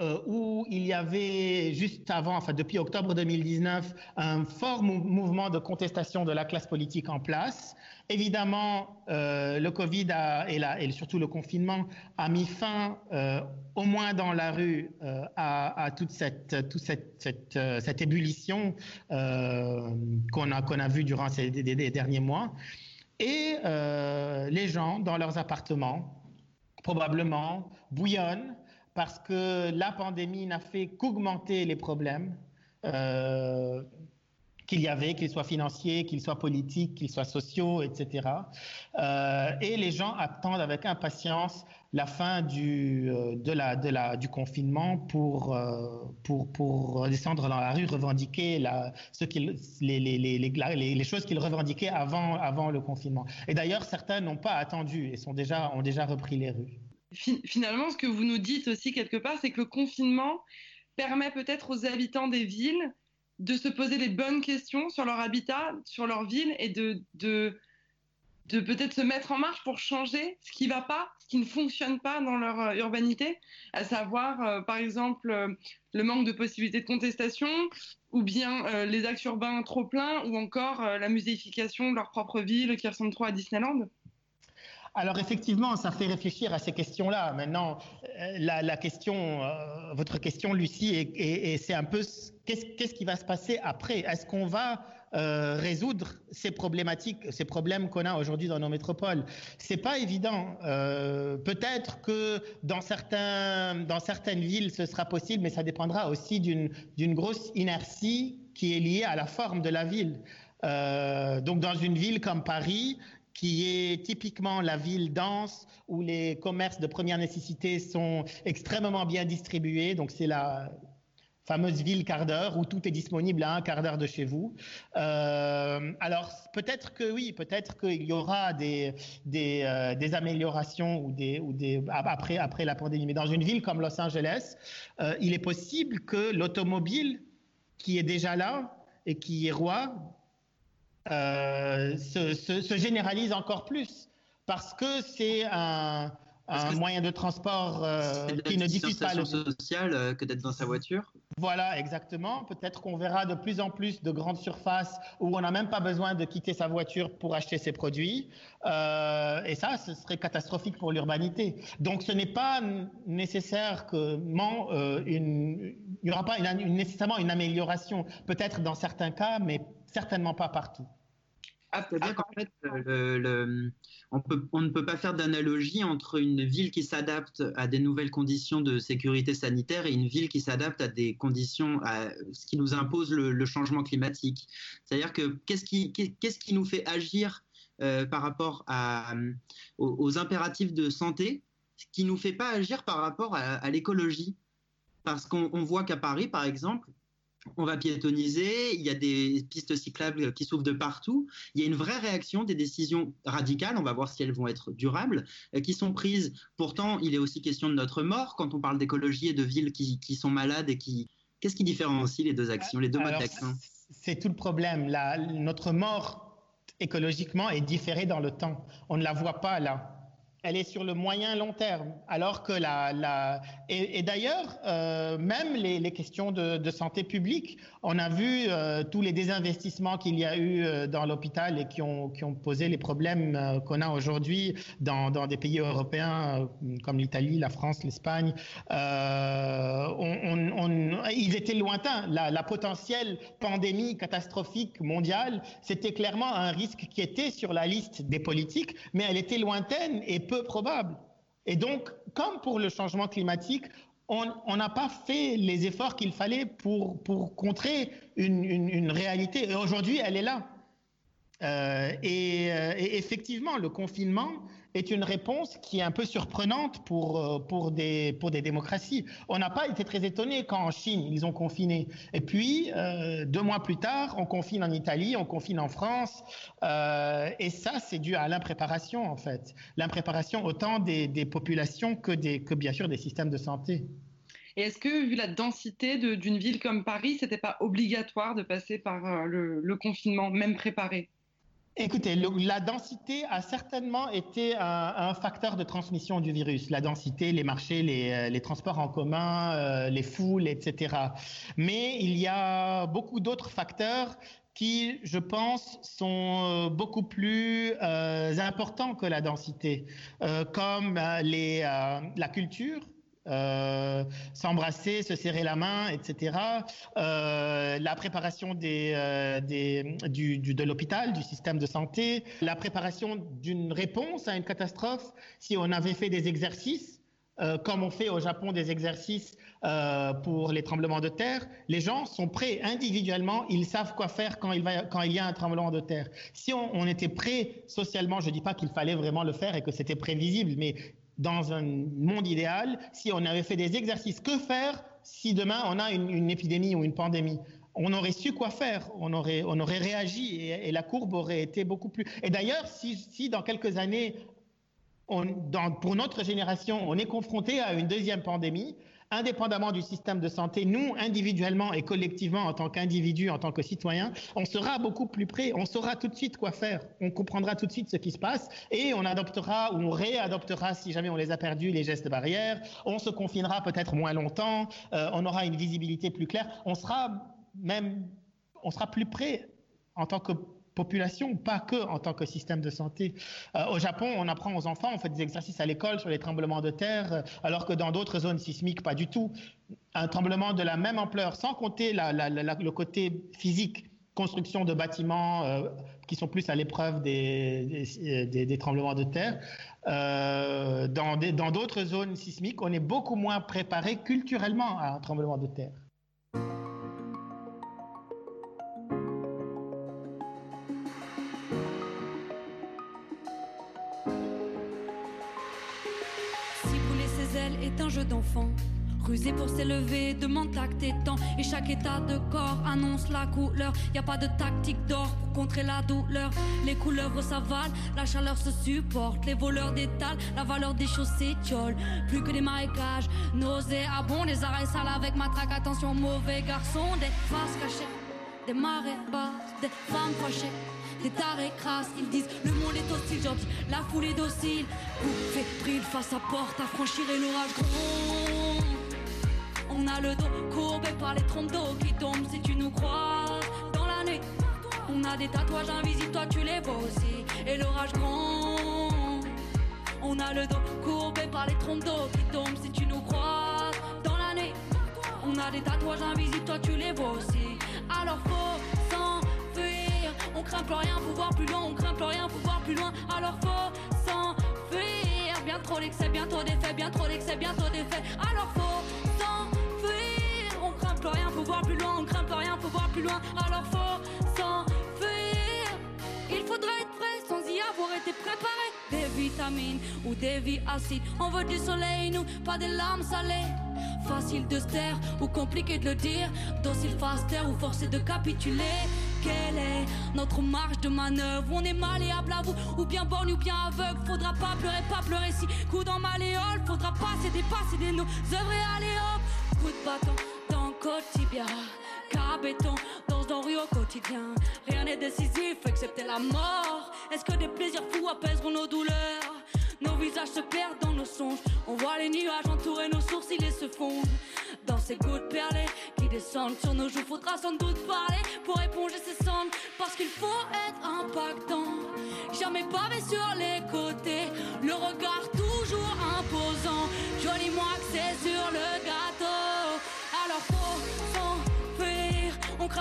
euh, où il y avait juste avant, enfin depuis octobre 2019, un fort mou mouvement de contestation de la classe politique en place, Évidemment, euh, le Covid et, surtout le confinement a mis fin, euh, au moins dans la rue, euh, à, toute cette, ébullition qu'on a, vue durant ces derniers mois. Et les gens, dans leurs appartements, probablement, bouillonnent parce que la pandémie n'a fait qu'augmenter les problèmes. Qu'il y avait, qu'ils soient financiers, qu'ils soient politiques, qu'ils soient sociaux, etc. Euh, et les gens attendent avec impatience la fin du, euh, confinement pour, euh, pour, pour descendre dans la rue, revendiquer ce les, les choses qu'ils revendiquaient avant, avant le confinement. Et d'ailleurs, certains n'ont pas attendu et sont déjà, ont déjà repris les rues.
Finalement, ce que vous nous dites aussi quelque part, c'est que le confinement permet peut-être aux habitants des villes de se poser les bonnes questions sur leur habitat, sur leur ville et de, peut-être se mettre en marche pour changer ce qui ne va pas, ce qui ne fonctionne pas dans leur euh, urbanité, à savoir euh, par exemple euh, le manque de possibilités de contestation ou bien les axes urbains trop pleins ou encore la muséification de leur propre ville qui ressemble trop à Disneyland
alors effectivement, ça fait réfléchir à ces questions-là. Maintenant, la, la question, euh, votre question, Lucie, et, c'est un peu qu'est-ce qu qui va se passer après? Est-ce qu'on va euh, résoudre ces problématiques, ces problèmes qu'on a aujourd'hui dans nos métropoles? C'est pas évident. Euh, Peut-être que dans certaines villes, ce sera possible, mais ça dépendra aussi d'une grosse inertie qui est liée à la forme de la ville. Euh, donc dans une ville comme Paris, qui est typiquement la ville dense où les commerces de première nécessité sont extrêmement bien distribués. Donc c'est la fameuse ville quart d'heure où tout est disponible à un quart d'heure de chez vous. Euh, alors peut-être que oui, peut-être qu'il y aura des, des, euh, améliorations ou des, ou des, après, après la pandémie. Mais dans une ville comme Los Angeles, euh, il est possible que l'automobile qui est déjà là et qui est roi euh, se, se, se généralise encore plus parce que c'est un un moyen de transport euh, qui ne diffuse pas le
social euh, que d'être dans sa voiture.
Voilà, exactement. Peut-être qu'on verra de plus en plus de grandes surfaces où on n'a même pas besoin de quitter sa voiture pour acheter ses produits. Euh, et ça, ce serait catastrophique pour l'urbanité. Donc, ce n'est pas nécessairement euh, une, il n'y aura pas une, une, nécessairement une amélioration. Peut-être dans certains cas, mais certainement pas partout.
Ah, c'est-à-dire qu'en fait, le, le, on, peut, on, ne peut pas faire d'analogie entre une ville qui s'adapte à des nouvelles conditions de sécurité sanitaire et une ville qui s'adapte à des conditions, à ce qui nous impose le, le changement climatique. C'est-à-dire que qu'est-ce qui, qu'est-ce qui nous fait agir euh, par rapport à, aux, aux, impératifs de santé, ce qui nous fait pas agir par rapport à, à l'écologie? Parce qu'on voit qu'à Paris, par exemple, on va piétoniser, il y a des pistes cyclables qui s'ouvrent de partout. Il y a une vraie réaction des décisions radicales, on va voir si elles vont être durables, euh, qui sont prises. Pourtant, il est aussi question de notre mort quand on parle d'écologie et de villes qui, qui, sont malades et qui... Qu'est-ce qui différencie les deux actions, les deux modes d'action?
C'est tout le problème. La, notre mort écologiquement est différée dans le temps. On ne la voit pas là elle est sur le moyen long terme, alors que la, la et, d'ailleurs euh, même les, les questions de, de, santé publique, on a vu euh, tous les désinvestissements qu'il y a eu euh, dans l'hôpital et qui ont qui ont posé les problèmes qu'on a aujourd'hui dans, dans des pays européens comme l'Italie, la France, l'Espagne. On, on, ils étaient lointains. La, la potentielle pandémie catastrophique mondiale, c'était clairement un risque qui était sur la liste des politiques, mais elle était lointaine et peu probable. Et donc, comme pour le changement climatique, on n'a pas fait les efforts qu'il fallait pour, pour contrer une, une, réalité. Et aujourd'hui, elle est là. Euh, euh, et, effectivement, le confinement est une réponse qui est un peu surprenante pour, euh, pour, des, pour des démocraties. On n'a pas été très étonné quand en Chine, ils ont confiné. Et puis, euh, deux mois plus tard, on confine en Italie, on confine en France. Euh, et ça, c'est dû à l'impréparation, en fait. L'impréparation autant des, des populations que, des, que, bien sûr, des systèmes de santé.
Et est-ce que, vu la densité d'une ville comme Paris, c'était pas obligatoire de passer par le, le confinement, même préparé?
Écoutez, la densité a certainement été un, facteur de transmission du virus. La densité, les marchés, les, les transports en commun, euh, les foules, etc. Mais il y a beaucoup d'autres facteurs qui, je pense, sont beaucoup plus euh, importants que la densité, euh, comme la culture, euh, s'embrasser, se serrer la main, etc. Euh, la préparation euh, de l'hôpital, du système de santé, la préparation d'une réponse à une catastrophe. Si on avait fait des exercices, comme on fait au Japon des exercices pour les tremblements de terre, les gens sont prêts individuellement, ils savent quoi faire quand il, va, quand il y a un tremblement de terre. Si on, on était prêt socialement, je ne dis pas qu'il fallait vraiment le faire et que c'était prévisible, mais dans un monde idéal, si on avait fait des exercices, que faire si demain on a une, épidémie ou une pandémie? On aurait su quoi faire, on aurait, on aurait réagi et, la courbe aurait été beaucoup plus. Et d'ailleurs, si, si dans quelques années, pour notre génération, on est confronté à une deuxième pandémie, indépendamment du système de santé, nous, individuellement et collectivement, en tant qu'individus, en tant que citoyens, on sera beaucoup plus près, on saura tout de suite quoi faire, on comprendra tout de suite ce qui se passe et on adoptera ou on réadoptera, si jamais on les a perdus, les gestes barrières, on se confinera peut-être moins longtemps, euh, on aura une visibilité plus claire, on sera même, on sera plus près en tant que population, pas que en tant que système de santé. Euh, au Japon, on apprend aux enfants, on fait des exercices à l'école sur les tremblements de terre, euh, alors que dans d'autres zones sismiques, pas du tout. Un tremblement de la même ampleur, sans compter le côté physique, construction de bâtiments euh, qui sont plus à l'épreuve des, tremblements de terre. Dans d'autres zones sismiques, on est beaucoup moins préparé culturellement à un tremblement de terre.
Creuser pour s'élever, demande tact et temps. Et chaque état de corps annonce la couleur. Y a pas de tactique d'or pour contrer la douleur. Les couleurs s'avalent, la chaleur se supporte. Les voleurs d'étalent la valeur des choses s'étiole. Plus que des marécages, nauséabonds, des arrêts sales avec matraque. Attention, mauvais garçon, des faces cachées, des marées basses, des femmes fâchées. Des tarés crasses, ils disent le monde est hostile, j'en dis la foule est docile. Coupe fébrile face à porte, à franchir et l'orage. On a le dos courbé par les trompes d'eau qui tombent si tu nous crois dans la nuit. On a des tatouages invisibles, toi tu les vois aussi. Et l'orage gronde. On a le dos courbé par les trompes d'eau qui tombent si tu nous crois dans la nuit. On a des tatouages invisibles, toi tu les vois aussi. Alors faut s'enfuir. On craint plus rien, faut voir plus loin. On craint plus rien, faut voir plus loin. Alors faut s'enfuir. Bien trop d'excès, bientôt des faits, bien trop d'excès, bientôt des faits. Alors faut plus rien, faut voir plus loin. On craint plus rien, faut voir plus loin. Alors faut s'enfuir. Il faudrait être prêt sans y avoir été préparé. Des vitamines ou des vies acides. On veut du soleil, nous, pas des larmes salées. Facile de se taire ou compliqué de le dire. Docile, faster ou forcé de capituler. Quelle est notre marge de manœuvre? On est malléable à vous, ou bien borgne ou bien aveugle. Faudra pas pleurer, pas pleurer si coup dans malléole. Faudra pas céder, pas céder nos œuvres et aller hop. Coup de bâton quotidien. Car béton dans ce rue au quotidien? Rien n'est décisif excepté la mort. Est-ce que des plaisirs fous apaiseront nos douleurs? Nos visages se perdent dans nos songes. On voit les nuages entourer nos sourcils et se fondent. Dans ces gouttes perlées qui descendent sur nos joues, faudra sans doute parler pour éponger ces cendres. Parce qu'il faut être impactant. Jamais pavé sur les côtés. Le regard toujours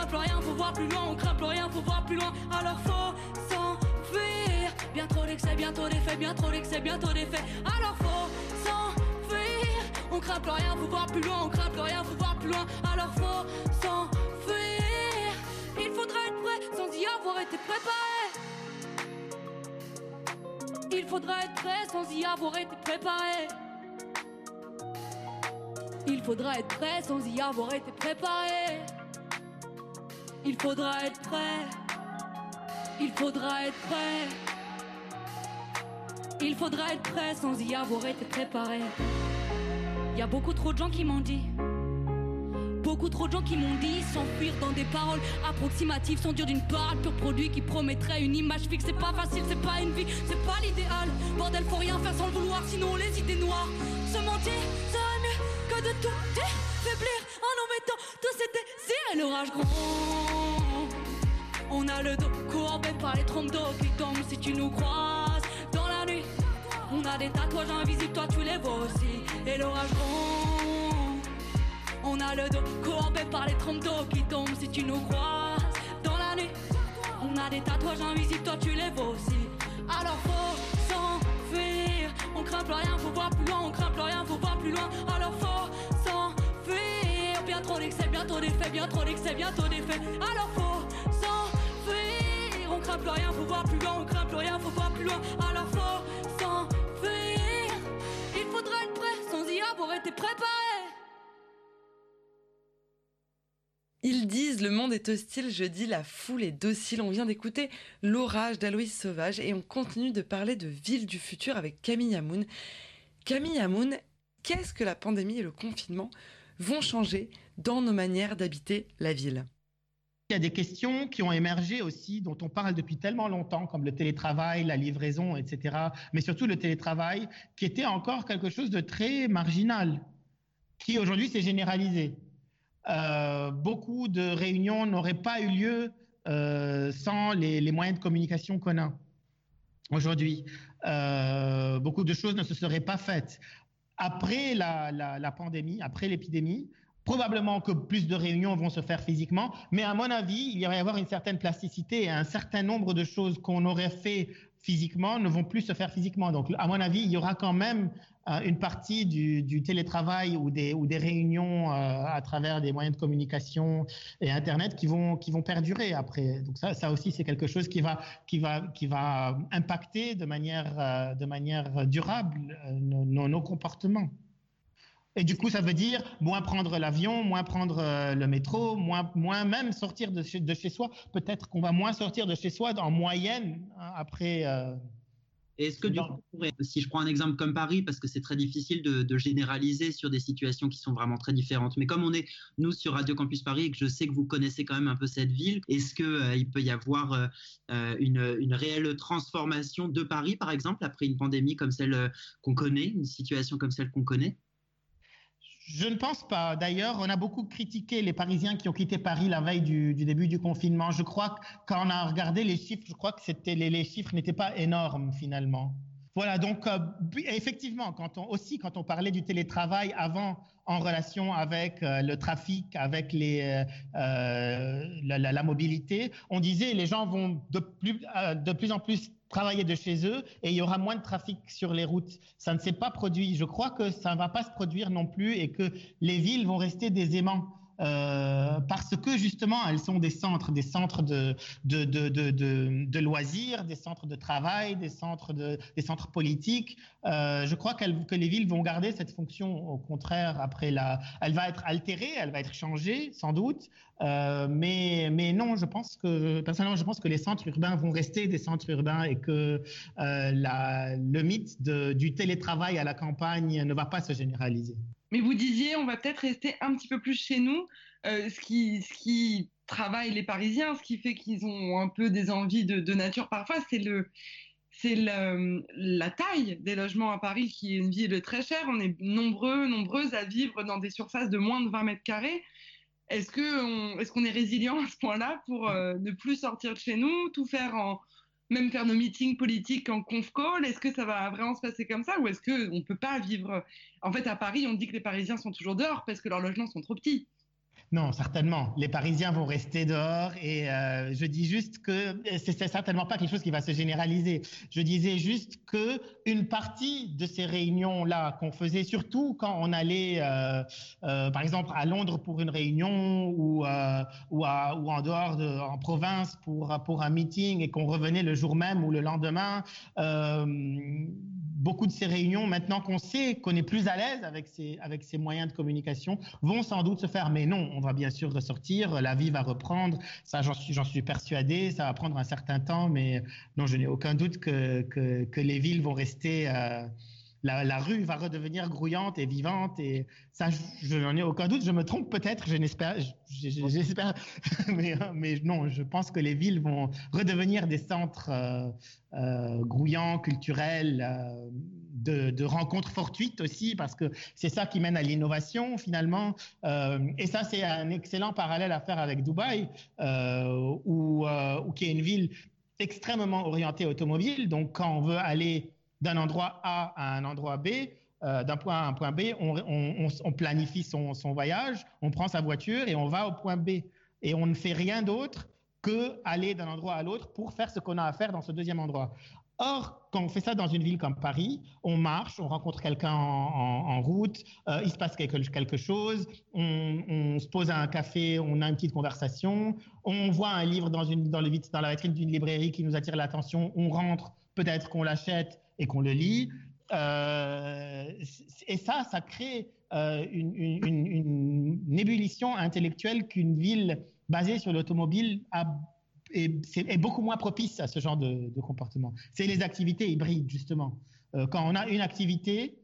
plus rien, faut voir plus loin. On craint plus rien, faut voir plus loin. Alors faut s'enfuir. Bien trop d'excès, bientôt des faits, bien trop d'excès, des faits. Alors faut s'enfuir. On craint plus rien, faut voir plus loin. On craint plus rien, faut voir plus loin. Alors faut s'enfuir. Il faudra être prêt sans y avoir été préparé. Il faudra être prêt sans y avoir été préparé. Il faudra être prêt sans y avoir été préparé. Il faudra être prêt. Il faudra être prêt. Il faudra être prêt sans y avoir été préparé. Y a beaucoup trop de gens qui m'ont dit. Beaucoup trop de gens qui m'ont dit s'enfuir dans des paroles approximatives sont dures d'une parole pur produit qui promettrait une image fixe. C'est pas facile, c'est pas une vie, c'est pas l'idéal. Bordel, faut rien faire sans le vouloir, sinon les idées noires. Se mentir serait mieux que de tout dire, et l'orage gronde. On a le dos courbé par les trompes d'eau qui tombent si tu nous croises dans la nuit. On a des tatouages invisibles, toi tu les vois aussi. Et l'orage gronde. On a le dos courbé par les trompes d'eau qui tombent si tu nous croises dans la nuit. On a des tatouages invisibles, toi tu les vois aussi. Alors faut s'enfuir. On craint plus rien, faut voir plus loin. On craint plus rien, faut voir plus loin. Alors faut s'enfuir. Bien trop d'excès, bientôt des faits, bien trop d'excès, bientôt des faits. Alors faut s'enfuir. On craint plus rien, faut voir plus loin. On craint plus rien, faut voir plus loin. Alors faut s'enfuir. Il faudra être prêt sans y avoir été préparé.
Ils disent le monde est hostile, je dis la foule est docile. On vient d'écouter L'orage d'Aloïs Sauvage et on continue de parler de ville du futur avec Camille Hamoun. Camille Hamoun, qu'est-ce que la pandémie et le confinement vont changer dans nos manières d'habiter la ville
Il y a des questions qui ont émergé aussi, dont on parle depuis tellement longtemps, comme le télétravail, la livraison, etc. Mais surtout le télétravail, qui était encore quelque chose de très marginal, qui aujourd'hui s'est généralisé. Euh, beaucoup de réunions n'auraient pas eu lieu euh, sans les, moyens de communication qu'on a aujourd'hui. Euh, beaucoup de choses ne se seraient pas faites. Après la, la, pandémie, après l'épidémie, probablement que plus de réunions vont se faire physiquement, mais à mon avis, il va y avoir une certaine plasticité et un certain nombre de choses qu'on aurait fait physiquement ne vont plus se faire physiquement. Donc, à mon avis, il y aura quand même euh, une partie du, télétravail ou des, réunions euh, à travers des moyens de communication et Internet qui vont, qui vont perdurer après. Donc, ça, ça aussi, c'est quelque chose qui va, qui, va, qui va impacter de manière, euh, de manière durable nos comportements. Et du coup, ça veut dire moins prendre l'avion, moins prendre euh, le métro, moins, moins même sortir de chez, de chez soi. Peut-être qu'on va moins sortir de chez soi en moyenne hein, après. euh,
Est-ce que du coup, si je prends un exemple comme Paris, parce que c'est très difficile de, de généraliser sur des situations qui sont vraiment très différentes, mais comme on est nous sur Radio Campus Paris et que je sais que vous connaissez quand même un peu cette ville, est-ce que euh, il peut y avoir une, une réelle transformation de Paris, par exemple, après une pandémie comme celle qu'on connaît, une situation comme celle qu'on connaît?
Je ne pense pas. D'ailleurs, on a beaucoup critiqué les Parisiens qui ont quitté Paris la veille du, début du confinement. Je crois que quand on a regardé les chiffres, je crois que c'était les, chiffres n'étaient pas énormes finalement. Voilà, donc euh, effectivement, quand on, aussi quand on parlait du télétravail avant en relation avec euh, le trafic, avec euh, la, mobilité, on disait les gens vont de plus en plus travailler de chez eux et il y aura moins de trafic sur les routes. Ça ne s'est pas produit. Je crois que ça ne va pas se produire non plus et que les villes vont rester des aimants. Euh, parce que justement, elles sont des centres, des centres de, loisirs, des centres de travail, des centres, politiques. Euh, je crois que les villes vont garder cette fonction. Au contraire, après la, elle va être altérée, elle va être changée, sans doute. Euh, mais, non, je pense que personnellement, je pense que les centres urbains vont rester des centres urbains et que le mythe du télétravail à la campagne ne va pas se généraliser.
Mais vous disiez, on va peut-être rester un petit peu plus chez nous, euh, ce, qui, ce qui travaille les Parisiens, ce qui fait qu'ils ont un peu des envies de, de nature parfois, c'est le, c'est la taille des logements à Paris qui est une ville très chère. On est nombreux, nombreuses à vivre dans des surfaces de moins de 20 mètres carrés. Est-ce que on- est-ce qu'on est résilient à ce point-là pour euh, ne plus sortir de chez nous, tout faire en même faire nos meetings politiques en conf call Est-ce que ça va vraiment se passer comme ça ou est-ce que on peut pas vivre? En fait, à Paris, on dit que les Parisiens sont toujours dehors parce que leurs logements sont trop petits.
Non, certainement. Les Parisiens vont rester dehors et euh, je dis juste que c'est c'est certainement pas quelque chose qui va se généraliser. Je disais juste que une partie de ces réunions-là qu'on faisait, surtout quand on allait, euh, euh, par exemple, à Londres pour une réunion ou, euh, ou, en dehors, de, en province pour, pour un meeting et qu'on revenait le jour même ou le lendemain, euh, beaucoup de ces réunions, maintenant qu'on sait qu'on est plus à l'aise avec ces, moyens de communication, vont sans doute se faire. Mais non, on va bien sûr ressortir, la vie va reprendre, ça j'en suis, persuadé, ça va prendre un certain temps, mais non, je n'ai aucun doute que les villes vont rester... euh, la, rue va redevenir grouillante et vivante et ça, je, n'en ai aucun doute. Je me trompe peut-être, je n'espère, je- je- j'espère, mais, non, je pense que les villes vont redevenir des centres euh, euh, grouillants, culturels, euh, de, rencontres fortuites aussi, parce que c'est ça qui mène à l'innovation finalement. Et ça, c'est un excellent parallèle à faire avec Dubaï, où qui est une ville extrêmement orientée automobile. Donc, quand on veut aller d'un endroit A à un endroit B, euh, d'un point A à un point B, on, planifie son, voyage, on prend sa voiture et on va au point B. Et on ne fait rien d'autre que aller d'un endroit à l'autre pour faire ce qu'on a à faire dans ce deuxième endroit. Or, quand on fait ça dans une ville comme Paris, on marche, on rencontre quelqu'un en, route, euh, il se passe quelque, chose, on, se pose à un café, on a une petite conversation, on voit un livre dans la vitrine d'une librairie qui nous attire l'attention, on rentre, peut-être qu'on l'achète et qu'on le lit. Euh, et ça, ça crée euh, une, ébullition intellectuelle qu'une ville basée sur l'automobile est, beaucoup moins propice à ce genre de, de comportement. C'est les activités hybrides, justement. Euh, quand on a une activité,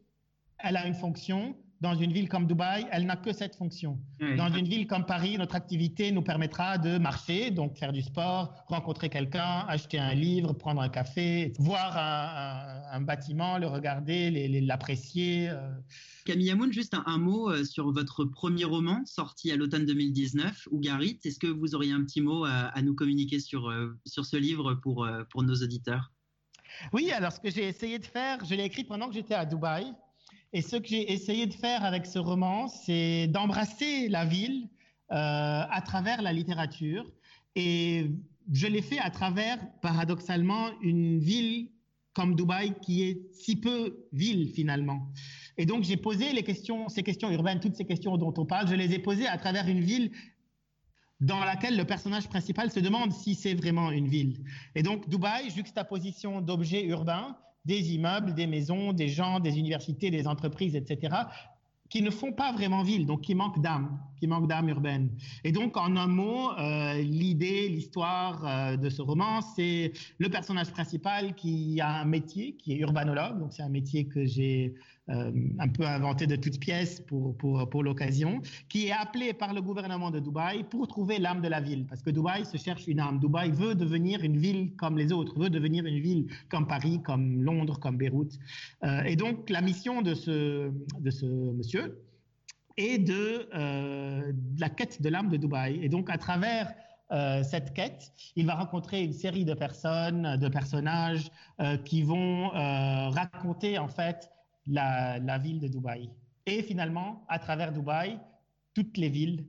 elle a une fonction. Dans une ville comme Dubaï, elle n'a que cette fonction.
Oui.
Dans une ville comme Paris, notre activité nous permettra de marcher, donc faire du sport, rencontrer quelqu'un, acheter un livre, prendre un café, voir un, un- un bâtiment, le regarder, l'apprécier. euh.
Camille Hamoun, juste un, un mot euh, sur votre premier roman sorti à l'automne 2019, Ougarit. Est-ce que vous auriez un petit mot à, à nous communiquer sur, euh, sur ce livre pour, euh, pour nos auditeurs?
Oui, alors ce que j'ai essayé de faire, je l'ai écrit pendant que j'étais à Dubaï. Et ce que j'ai essayé de faire avec ce roman, c'est d'embrasser la ville euh, à travers la littérature. Et je l'ai fait à travers, paradoxalement, une ville comme Dubaï qui est si peu ville finalement. Et donc j'ai posé les questions, ces questions urbaines, toutes ces questions dont on parle, je les ai posées à travers une ville dans laquelle le personnage principal se demande si c'est vraiment une ville. Et donc Dubaï, juxtaposition d'objets urbains, des immeubles, des maisons, des gens, des universités, des entreprises, etc., qui ne font pas vraiment ville, donc qui manquent d'âme, qui manquent d'âme urbaine. Et donc, en un mot, euh, l'idée, l'histoire euh, de ce roman, c'est le personnage principal qui a un métier, qui est urbanologue, donc c'est un métier que j'ai euh, un peu inventé de toutes pièces pour, pour, pour l'occasion, qui est appelé par le gouvernement de Dubaï pour trouver l'âme de la ville, parce que Dubaï se cherche une âme. Dubaï veut devenir une ville comme les autres, veut devenir une ville comme Paris, comme Londres, comme Beyrouth. et donc, la mission de ce, de ce monsieur, et de, euh, la quête de l'âme de Dubaï. Et donc, à travers euh, cette quête, il va rencontrer une série de personnes, de personnages euh, qui vont raconter en fait la, ville de Dubaï. Et finalement, à travers Dubaï, toutes les villes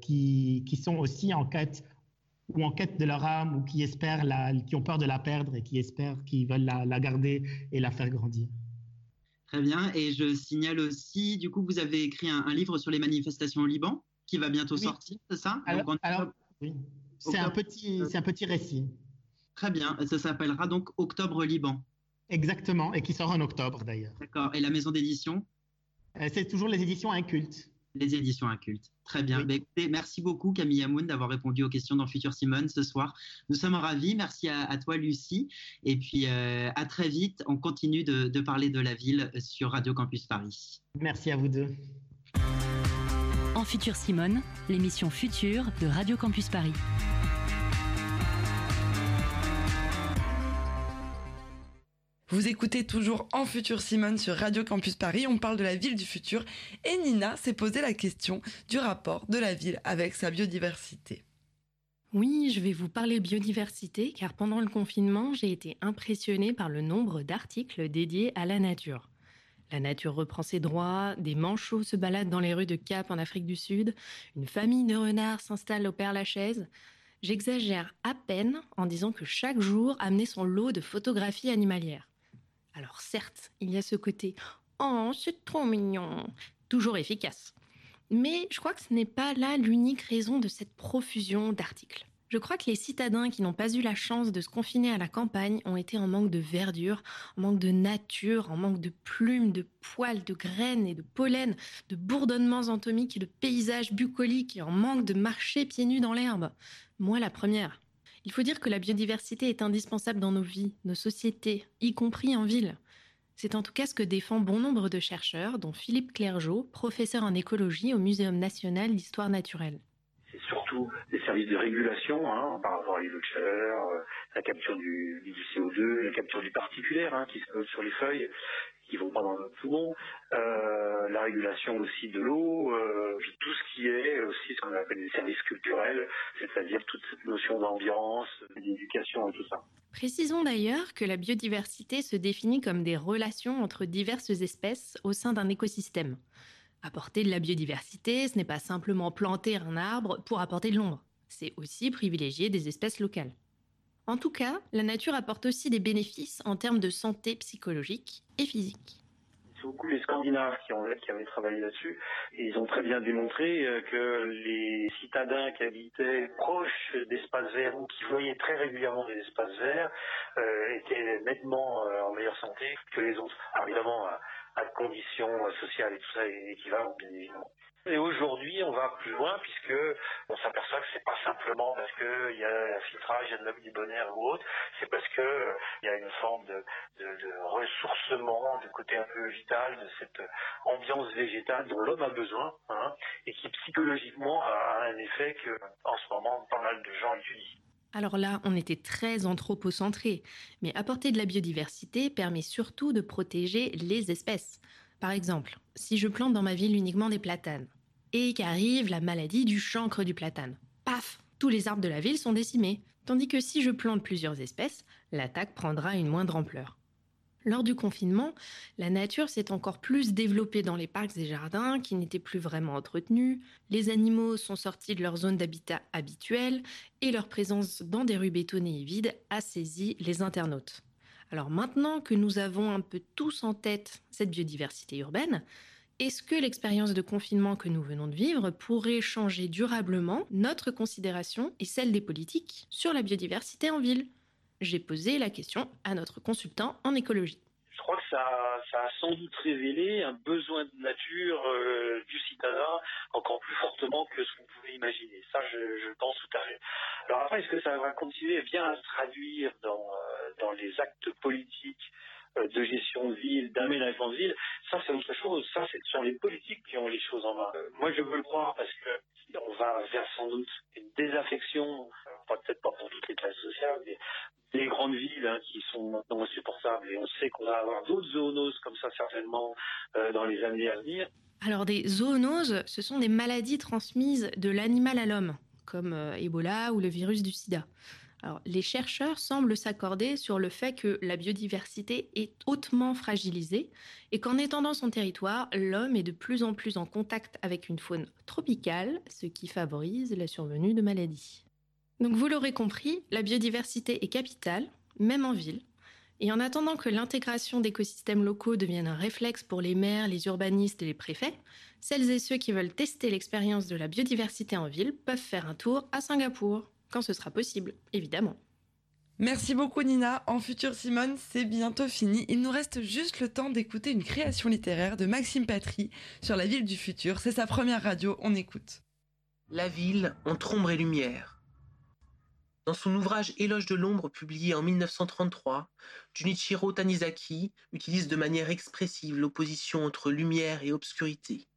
qui, qui, sont aussi en quête ou en quête de leur âme ou qui espèrent, la, qui ont peur de la perdre et qui espèrent, qui veulent la garder et la faire grandir.
Très bien. Et je signale aussi, du coup, vous avez écrit un, livre sur les manifestations au Liban qui va bientôt sortir, c'est ça?
Alors, oui. C'est un, petit, un petit récit.
Très bien. Ça s'appellera donc Octobre Liban.
Exactement, et qui sort en octobre d'ailleurs.
D'accord. Et la maison d'édition?
Euh, C'est toujours les éditions Incultes
les éditions incultes. Très bien. Bah, écoutez, merci beaucoup Camille Amoun d'avoir répondu aux questions dans Futur Simone ce soir. Nous sommes ravis. Merci à, toi Lucie. Et puis euh, à très vite. On continue de, de parler de la ville sur Radio Campus Paris.
Merci à vous deux.
En Futur Simone, l'émission Future de Radio Campus Paris.
Vous écoutez toujours En Futur Simone sur Radio Campus Paris. On parle de la ville du futur et Nina s'est posé la question du rapport de la ville avec sa biodiversité.
Oui, je vais vous parler biodiversité car pendant le confinement, j'ai été impressionnée par le nombre d'articles dédiés à la nature. La nature reprend ses droits, des manchots se baladent dans les rues de Cap en Afrique du Sud, une famille de renards s'installe au Père-Lachaise. J'exagère à peine en disant que chaque jour amenait son lot de photographies animalières. Alors certes, il y a ce côté Oh, c'est trop mignon, toujours efficace. Mais je crois que ce n'est pas là l'unique raison de cette profusion d'articles. Je crois que les citadins qui n'ont pas eu la chance de se confiner à la campagne ont été en manque de verdure, en manque de nature, en manque de plumes, de poils, de graines et de pollen, de bourdonnements anatomiques et de paysages bucoliques et en manque de marcher pieds nus dans l'herbe. Moi la première. Il faut dire que la biodiversité est indispensable dans nos vies, nos sociétés, y compris en ville. C'est en tout cas ce que défend bon nombre de chercheurs, dont Philippe Clergeau, professeur en écologie au Muséum national d'histoire naturelle.
C'est surtout des services de régulation hein, par rapport à euh, la capture du, CO2, la capture du particulaire hein, qui se pose sur les feuilles, qui vont pas dans notre poumon, euh, la régulation aussi de l'eau, euh, tout ce qui est aussi ce qu'on appelle les services culturels, c'est-à-dire toute cette notion d'ambiance, d'éducation et tout ça.
Précisons d'ailleurs que la biodiversité se définit comme des relations entre diverses espèces au sein d'un écosystème. Apporter de la biodiversité, ce n'est pas simplement planter un arbre pour apporter de l'ombre, c'est aussi privilégier des espèces locales. En tout cas, la nature apporte aussi des bénéfices en termes de santé psychologique et physique.
C'est beaucoup les Scandinaves qui, avaient travaillé là-dessus. Ils ont très bien démontré euh, que les citadins qui habitaient proches d'espaces verts ou qui voyaient très régulièrement des espaces verts euh, étaient nettement euh, en meilleure santé que les autres. Alors évidemment, à, à conditions sociales et tout ça équivalent, bien évidemment. Et aujourd'hui, on va plus loin puisque on s'aperçoit que c'est pas simplement parce qu'il y a un filtrage, il y a de bonheur ou autre, c'est parce que euh, il y a une forme de, ressourcement, du côté un peu vital de cette ambiance végétale dont l'homme a besoin, hein, et qui psychologiquement a un effet que en ce moment pas mal de gens étudient.
Alors là, on était très anthropocentré, mais apporter de la biodiversité permet surtout de protéger les espèces. Par exemple, si je plante dans ma ville uniquement des platanes, et qu'arrive la maladie du chancre du platane, paf, tous les arbres de la ville sont décimés. Tandis que si je plante plusieurs espèces, l'attaque prendra une moindre ampleur. Lors du confinement, la nature s'est encore plus développée dans les parcs et jardins qui n'étaient plus vraiment entretenus, les animaux sont sortis de leur zone d'habitat habituelle et leur présence dans des rues bétonnées et vides a saisi les internautes. Alors maintenant que nous avons un peu tous en tête cette biodiversité urbaine, est-ce que l'expérience de confinement que nous venons de vivre pourrait changer durablement notre considération et celle des politiques sur la biodiversité en ville? J'ai posé la question à notre consultant en écologie.
Je crois que ça, a sans doute révélé un besoin de nature euh, du citadin encore plus fortement que ce qu'on pouvait imaginer. Ça, je, pense tout à fait. Alors après, est-ce que ça va continuer bien à se traduire dans, euh, dans les actes politiques de gestion de ville, d'aménagement de ville, ça c'est autre chose. Ça, ce sont les politiques qui ont les choses en main. Euh, moi, je veux le croire parce que on va vers sans doute une désaffection, euh, peut-être pas pour toutes les classes sociales, mais des grandes villes hein, qui sont maintenant insupportables. Et on sait qu'on va avoir d'autres zoonoses comme ça certainement euh, dans les années à venir.
Alors des zoonoses, ce sont des maladies transmises de l'animal à l'homme, comme euh, Ebola ou le virus du sida. Les chercheurs semblent s'accorder sur le fait que la biodiversité est hautement fragilisée et qu'en étendant son territoire, l'homme est de plus en plus en contact avec une faune tropicale, ce qui favorise la survenue de maladies. Donc vous l'aurez compris, la biodiversité est capitale, même en ville. Et en attendant que l'intégration d'écosystèmes locaux devienne un réflexe pour les maires, les urbanistes et les préfets, celles et ceux qui veulent tester l'expérience de la biodiversité en ville peuvent faire un tour à Singapour, quand ce sera possible, évidemment.
Merci beaucoup Nina. En futur Simone, c'est bientôt fini. Il nous reste juste le temps d'écouter une création littéraire de Maxime Patry sur la ville du futur. C'est sa première radio, on écoute.
La ville entre ombre et lumière. Dans son ouvrage Éloge de l'ombre publié en 1933, Junichiro Tanizaki utilise de manière expressive l'opposition entre lumière et obscurité.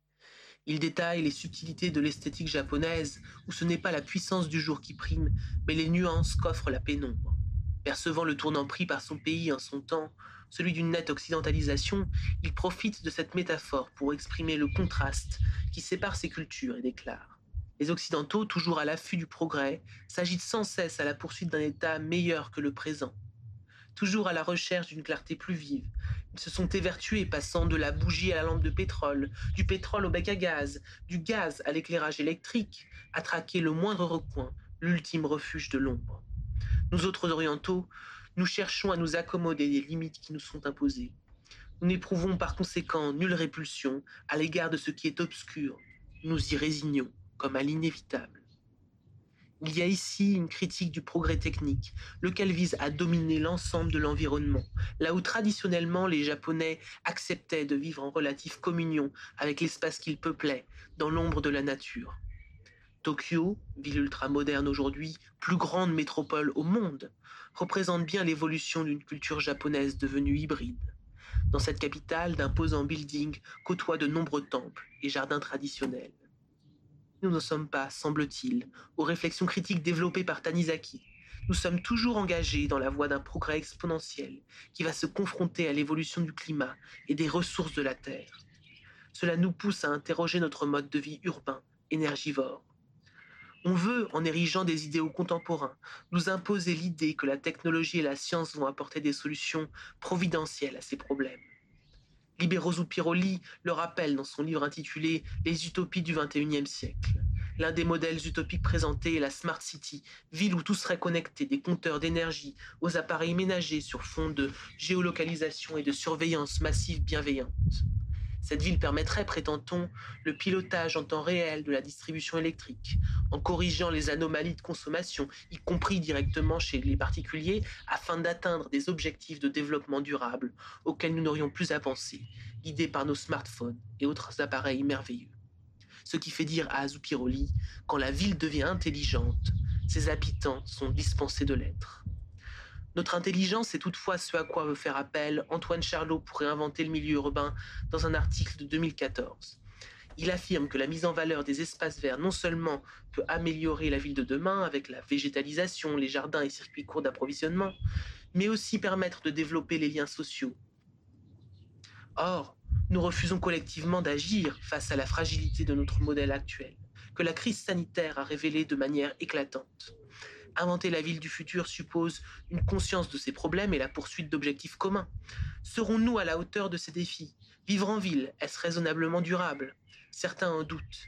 Il détaille les subtilités de l'esthétique japonaise, où ce n'est pas la puissance du jour qui prime, mais les nuances qu'offre la pénombre. Percevant le tournant pris par son pays en son temps, celui d'une nette occidentalisation, il profite de cette métaphore pour exprimer le contraste qui sépare ces cultures et déclare. Les Occidentaux, toujours à l'affût du progrès, s'agitent sans cesse à la poursuite d'un état meilleur que le présent. Toujours à la recherche d'une clarté plus vive, se sont évertués passant de la bougie à la lampe de pétrole, du pétrole au bec à gaz, du gaz à l'éclairage électrique, à traquer le moindre recoin, l'ultime refuge de l'ombre. Nous autres orientaux, nous cherchons à nous accommoder des limites qui nous sont imposées. Nous n'éprouvons par conséquent nulle répulsion à l'égard de ce qui est obscur. Nous y résignons comme à l'inévitable. Il y a ici une critique du progrès technique, lequel vise à dominer l'ensemble de l'environnement, là où traditionnellement les Japonais acceptaient de vivre en relative communion avec l'espace qu'ils peuplaient, dans l'ombre de la nature. Tokyo, ville ultramoderne aujourd'hui, plus grande métropole au monde, représente bien l'évolution d'une culture japonaise devenue hybride. Dans cette capitale, d'imposants buildings côtoient de nombreux temples et jardins traditionnels nous ne sommes pas, semble-t-il, aux réflexions critiques développées par Tanizaki. Nous sommes toujours engagés dans la voie d'un progrès exponentiel qui va se confronter à l'évolution du climat et des ressources de la Terre. Cela nous pousse à interroger notre mode de vie urbain, énergivore. On veut, en érigeant des idéaux contemporains, nous imposer l'idée que la technologie et la science vont apporter des solutions providentielles à ces problèmes. Libérosu Piroli le rappelle dans son livre intitulé Les utopies du XXIe siècle. L'un des modèles utopiques présentés est la Smart City, ville où tout serait connecté, des compteurs d'énergie aux appareils ménagers sur fond de géolocalisation et de surveillance massive bienveillante. Cette ville permettrait, prétend-on, le pilotage en temps réel de la distribution électrique, en corrigeant les anomalies de consommation, y compris directement chez les particuliers, afin d'atteindre des objectifs de développement durable auxquels nous n'aurions plus à penser, guidés par nos smartphones et autres appareils merveilleux. Ce qui fait dire à Azupiroli, quand la ville devient intelligente, ses habitants sont dispensés de l'être. Notre intelligence est toutefois ce à quoi veut faire appel Antoine Charlot pour réinventer le milieu urbain dans un article de 2014. Il affirme que la mise en valeur des espaces verts non seulement peut améliorer la ville de demain avec la végétalisation, les jardins et circuits courts d'approvisionnement, mais aussi permettre de développer les liens sociaux. Or, nous refusons collectivement d'agir face à la fragilité de notre modèle actuel, que la crise sanitaire a révélé de manière éclatante. Inventer la ville du futur suppose une conscience de ses problèmes et la poursuite d'objectifs communs. Serons-nous à la hauteur de ces défis? Vivre en ville, est-ce raisonnablement durable? Certains en doutent.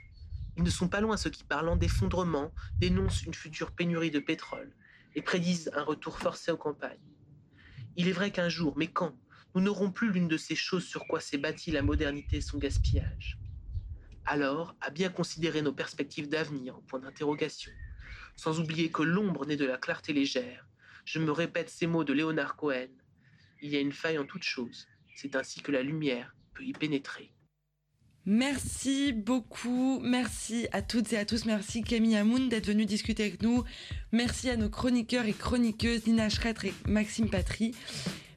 Ils ne sont pas loin ceux qui, parlant d'effondrement, dénoncent une future pénurie de pétrole et prédisent un retour forcé aux campagnes. Il est vrai qu'un jour, mais quand, nous n'aurons plus l'une de ces choses sur quoi s'est bâtie la modernité et son gaspillage. Alors, à bien considérer nos perspectives d'avenir, point d'interrogation sans oublier que l'ombre naît de la clarté légère. Je me répète ces mots de Léonard Cohen. Il y a une faille en toute chose, C'est ainsi que la lumière peut y pénétrer.
Merci beaucoup, merci à toutes et à tous, merci Camille Hamoun d'être venu discuter avec nous, merci à nos chroniqueurs et chroniqueuses Nina Schretter et Maxime Patry,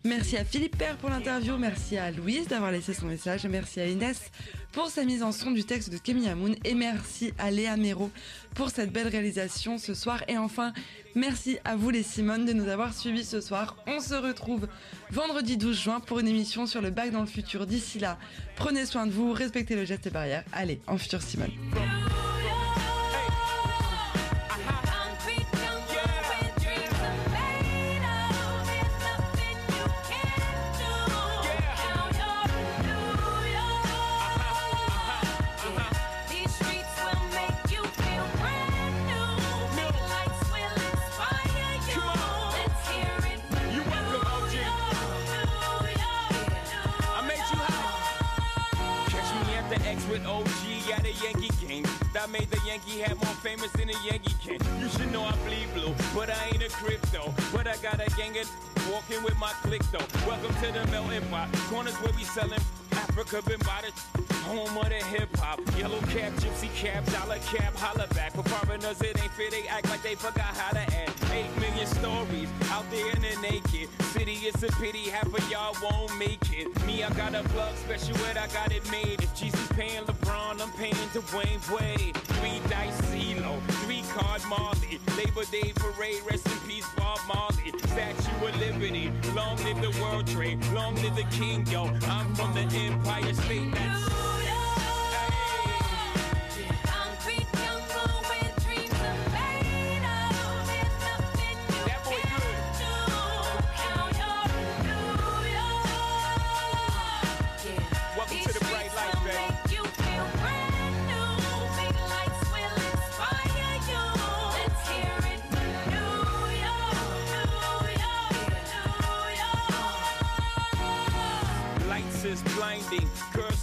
merci à Philippe Père pour l'interview, merci à Louise d'avoir laissé son message, merci à Inès pour sa mise en son du texte de Camille Hamoun et merci à Léa Méro pour cette belle réalisation ce soir et enfin merci à vous les Simone de nous avoir suivis ce soir. On se retrouve vendredi 12 juin pour une émission sur le bac dans le futur. D'ici là, prenez soin de vous, respectez le geste barrière. Allez, en futur Simone.
Where we selling Africa been by the home of the hip hop. Yellow cap, gypsy cap, dollar cap, holla back. For foreigners, it ain't fair. They act like they forgot how to act. Eight million stories out there in the naked city. It's a pity half of y'all won't make it. Me, I got a plug special ed, I got it made. If Jesus paying LeBron, I'm paying Dwayne Wade. Three dice CeeLo, three card Marley. Labor Day parade, rest long live the World Trade, long live the King, yo. I'm from the Empire State. That's is blinding,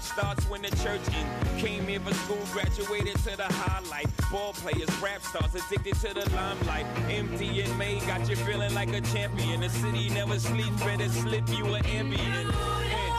life starts when the church in. Came here for school, graduated to the high highlight. Ball players, rap stars, addicted to the limelight. Empty and May got you feeling like a champion. The city never sleeps, better slip you an ambient.